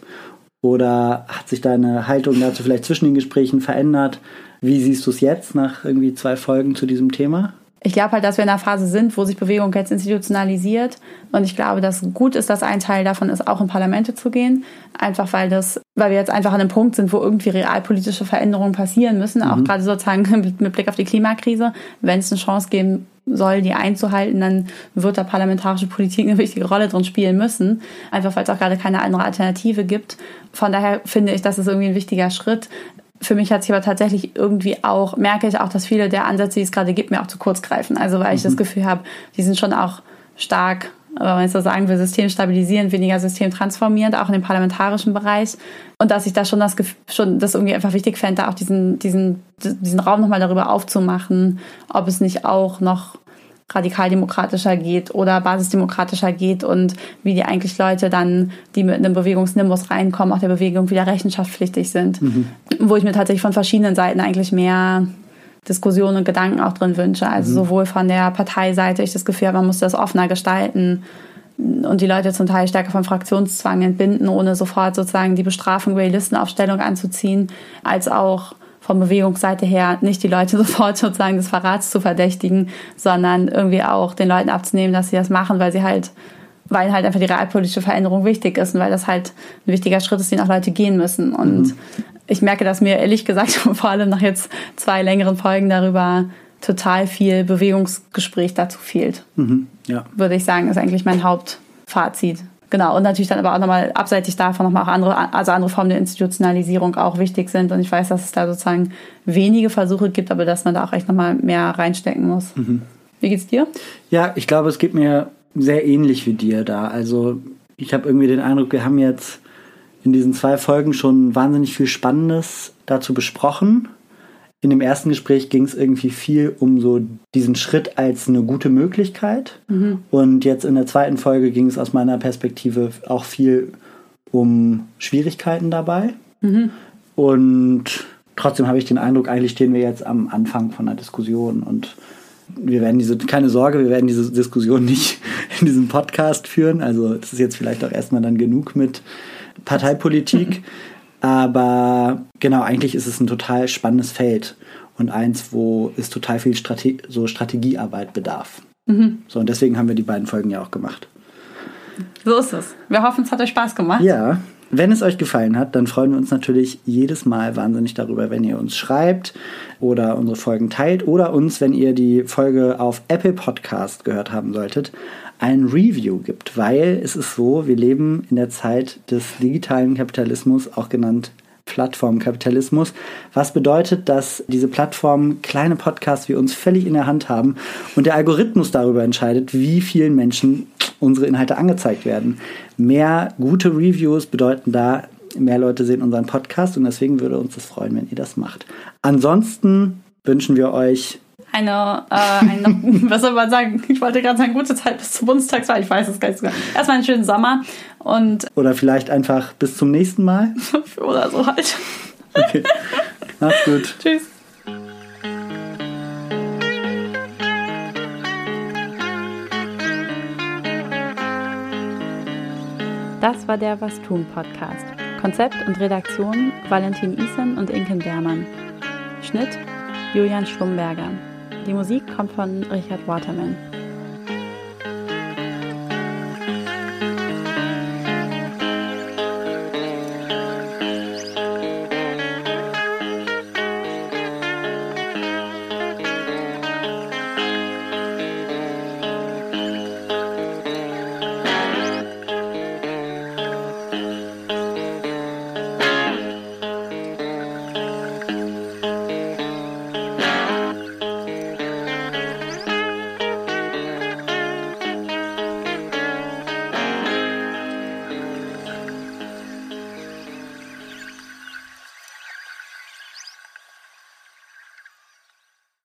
Oder hat sich deine Haltung dazu vielleicht zwischen den Gesprächen verändert? Wie siehst du es jetzt nach irgendwie zwei Folgen zu diesem Thema? Ich glaube halt, dass wir in einer Phase sind, wo sich Bewegung jetzt institutionalisiert. Und ich glaube, dass gut ist, dass ein Teil davon ist, auch in Parlamente zu gehen. Einfach weil das, weil wir jetzt einfach an einem Punkt sind, wo irgendwie realpolitische Veränderungen passieren müssen. Mhm. Auch gerade sozusagen mit Blick auf die Klimakrise. Wenn es eine Chance geben soll, die einzuhalten, dann wird da parlamentarische Politik eine wichtige Rolle drin spielen müssen. Einfach weil es auch gerade keine andere Alternative gibt. Von daher finde ich, das ist irgendwie ein wichtiger Schritt. Für mich hat sich aber tatsächlich irgendwie auch, merke ich auch, dass viele der Ansätze, die es gerade gibt, mir auch zu kurz greifen. Also weil ich das mhm. Gefühl habe, die sind schon auch stark wenn man jetzt so sagen will, System stabilisieren, weniger System transformierend, auch in dem parlamentarischen Bereich. Und dass ich da schon das, schon das irgendwie einfach wichtig fände, auch diesen, diesen, diesen Raum nochmal darüber aufzumachen, ob es nicht auch noch radikaldemokratischer geht oder basisdemokratischer geht und wie die eigentlich Leute dann, die mit einem Bewegungsnimbus reinkommen, auch der Bewegung wieder rechenschaftspflichtig sind. Mhm. Wo ich mir tatsächlich von verschiedenen Seiten eigentlich mehr Diskussionen und Gedanken auch drin wünsche. Also mhm. sowohl von der Parteiseite, ich das Gefühl habe, man muss das offener gestalten und die Leute zum Teil stärker vom Fraktionszwang entbinden, ohne sofort sozusagen die Bestrafung über die Listenaufstellung anzuziehen, als auch von Bewegungsseite her nicht die Leute sofort sozusagen des Verrats zu verdächtigen, sondern irgendwie auch den Leuten abzunehmen, dass sie das machen, weil sie halt, weil halt einfach die realpolitische Veränderung wichtig ist und weil das halt ein wichtiger Schritt ist, den auch Leute gehen müssen. Und mhm ich merke, dass mir ehrlich gesagt vor allem nach jetzt zwei längeren Folgen darüber total viel Bewegungsgespräch dazu fehlt. Mhm, ja. Würde ich sagen, ist eigentlich mein Hauptfazit. Genau, und natürlich dann aber auch nochmal abseitig davon nochmal auch andere, also andere Formen der Institutionalisierung auch wichtig sind. Und ich weiß, dass es da sozusagen wenige Versuche gibt, aber dass man da auch echt nochmal mehr reinstecken muss. Mhm. Wie geht's dir? Ja, ich glaube, es geht mir sehr ähnlich wie dir da. Also ich habe irgendwie den Eindruck, wir haben jetzt in diesen zwei Folgen schon wahnsinnig viel Spannendes dazu besprochen. In dem ersten Gespräch ging es irgendwie viel um so diesen Schritt als eine gute Möglichkeit. Mhm. Und jetzt in der zweiten Folge ging es aus meiner Perspektive auch viel um Schwierigkeiten dabei. Mhm. Und trotzdem habe ich den Eindruck, eigentlich stehen wir jetzt am Anfang von einer Diskussion und wir werden diese, keine Sorge, wir werden diese Diskussion nicht in diesem Podcast führen. Also das ist jetzt vielleicht auch erstmal dann genug mit Parteipolitik. Aber genau, eigentlich ist es ein total spannendes Feld und eins, wo es total viel Strate so Strategiearbeit bedarf. Mhm. So, und deswegen haben wir die beiden Folgen ja auch gemacht. So ist es. Wir hoffen, es hat euch Spaß gemacht. Ja. Wenn es euch gefallen hat, dann freuen wir uns natürlich jedes Mal wahnsinnig darüber, wenn ihr uns schreibt oder unsere Folgen teilt oder uns, wenn ihr die Folge auf Apple Podcast gehört haben solltet, ein Review gibt, weil es ist so, wir leben in der Zeit des digitalen Kapitalismus, auch genannt Plattformkapitalismus, was bedeutet, dass diese Plattformen kleine Podcasts wie uns völlig in der Hand haben und der Algorithmus darüber entscheidet, wie vielen Menschen unsere Inhalte angezeigt werden. Mehr gute Reviews bedeuten da mehr Leute sehen unseren Podcast und deswegen würde uns das freuen, wenn ihr das macht. Ansonsten wünschen wir euch eine, äh, eine was soll man sagen? Ich wollte gerade sagen, gute Zeit bis zur Bundestagswahl. Ich weiß es gar nicht so genau. Erstmal einen schönen Sommer und. Oder vielleicht einfach bis zum nächsten Mal. Oder so halt. Okay. Macht's gut. Tschüss. Das war der Was tun Podcast. Konzept und Redaktion Valentin Isen und Inken Bermann. Schnitt Julian Schlumberger. Die Musik kommt von Richard Waterman.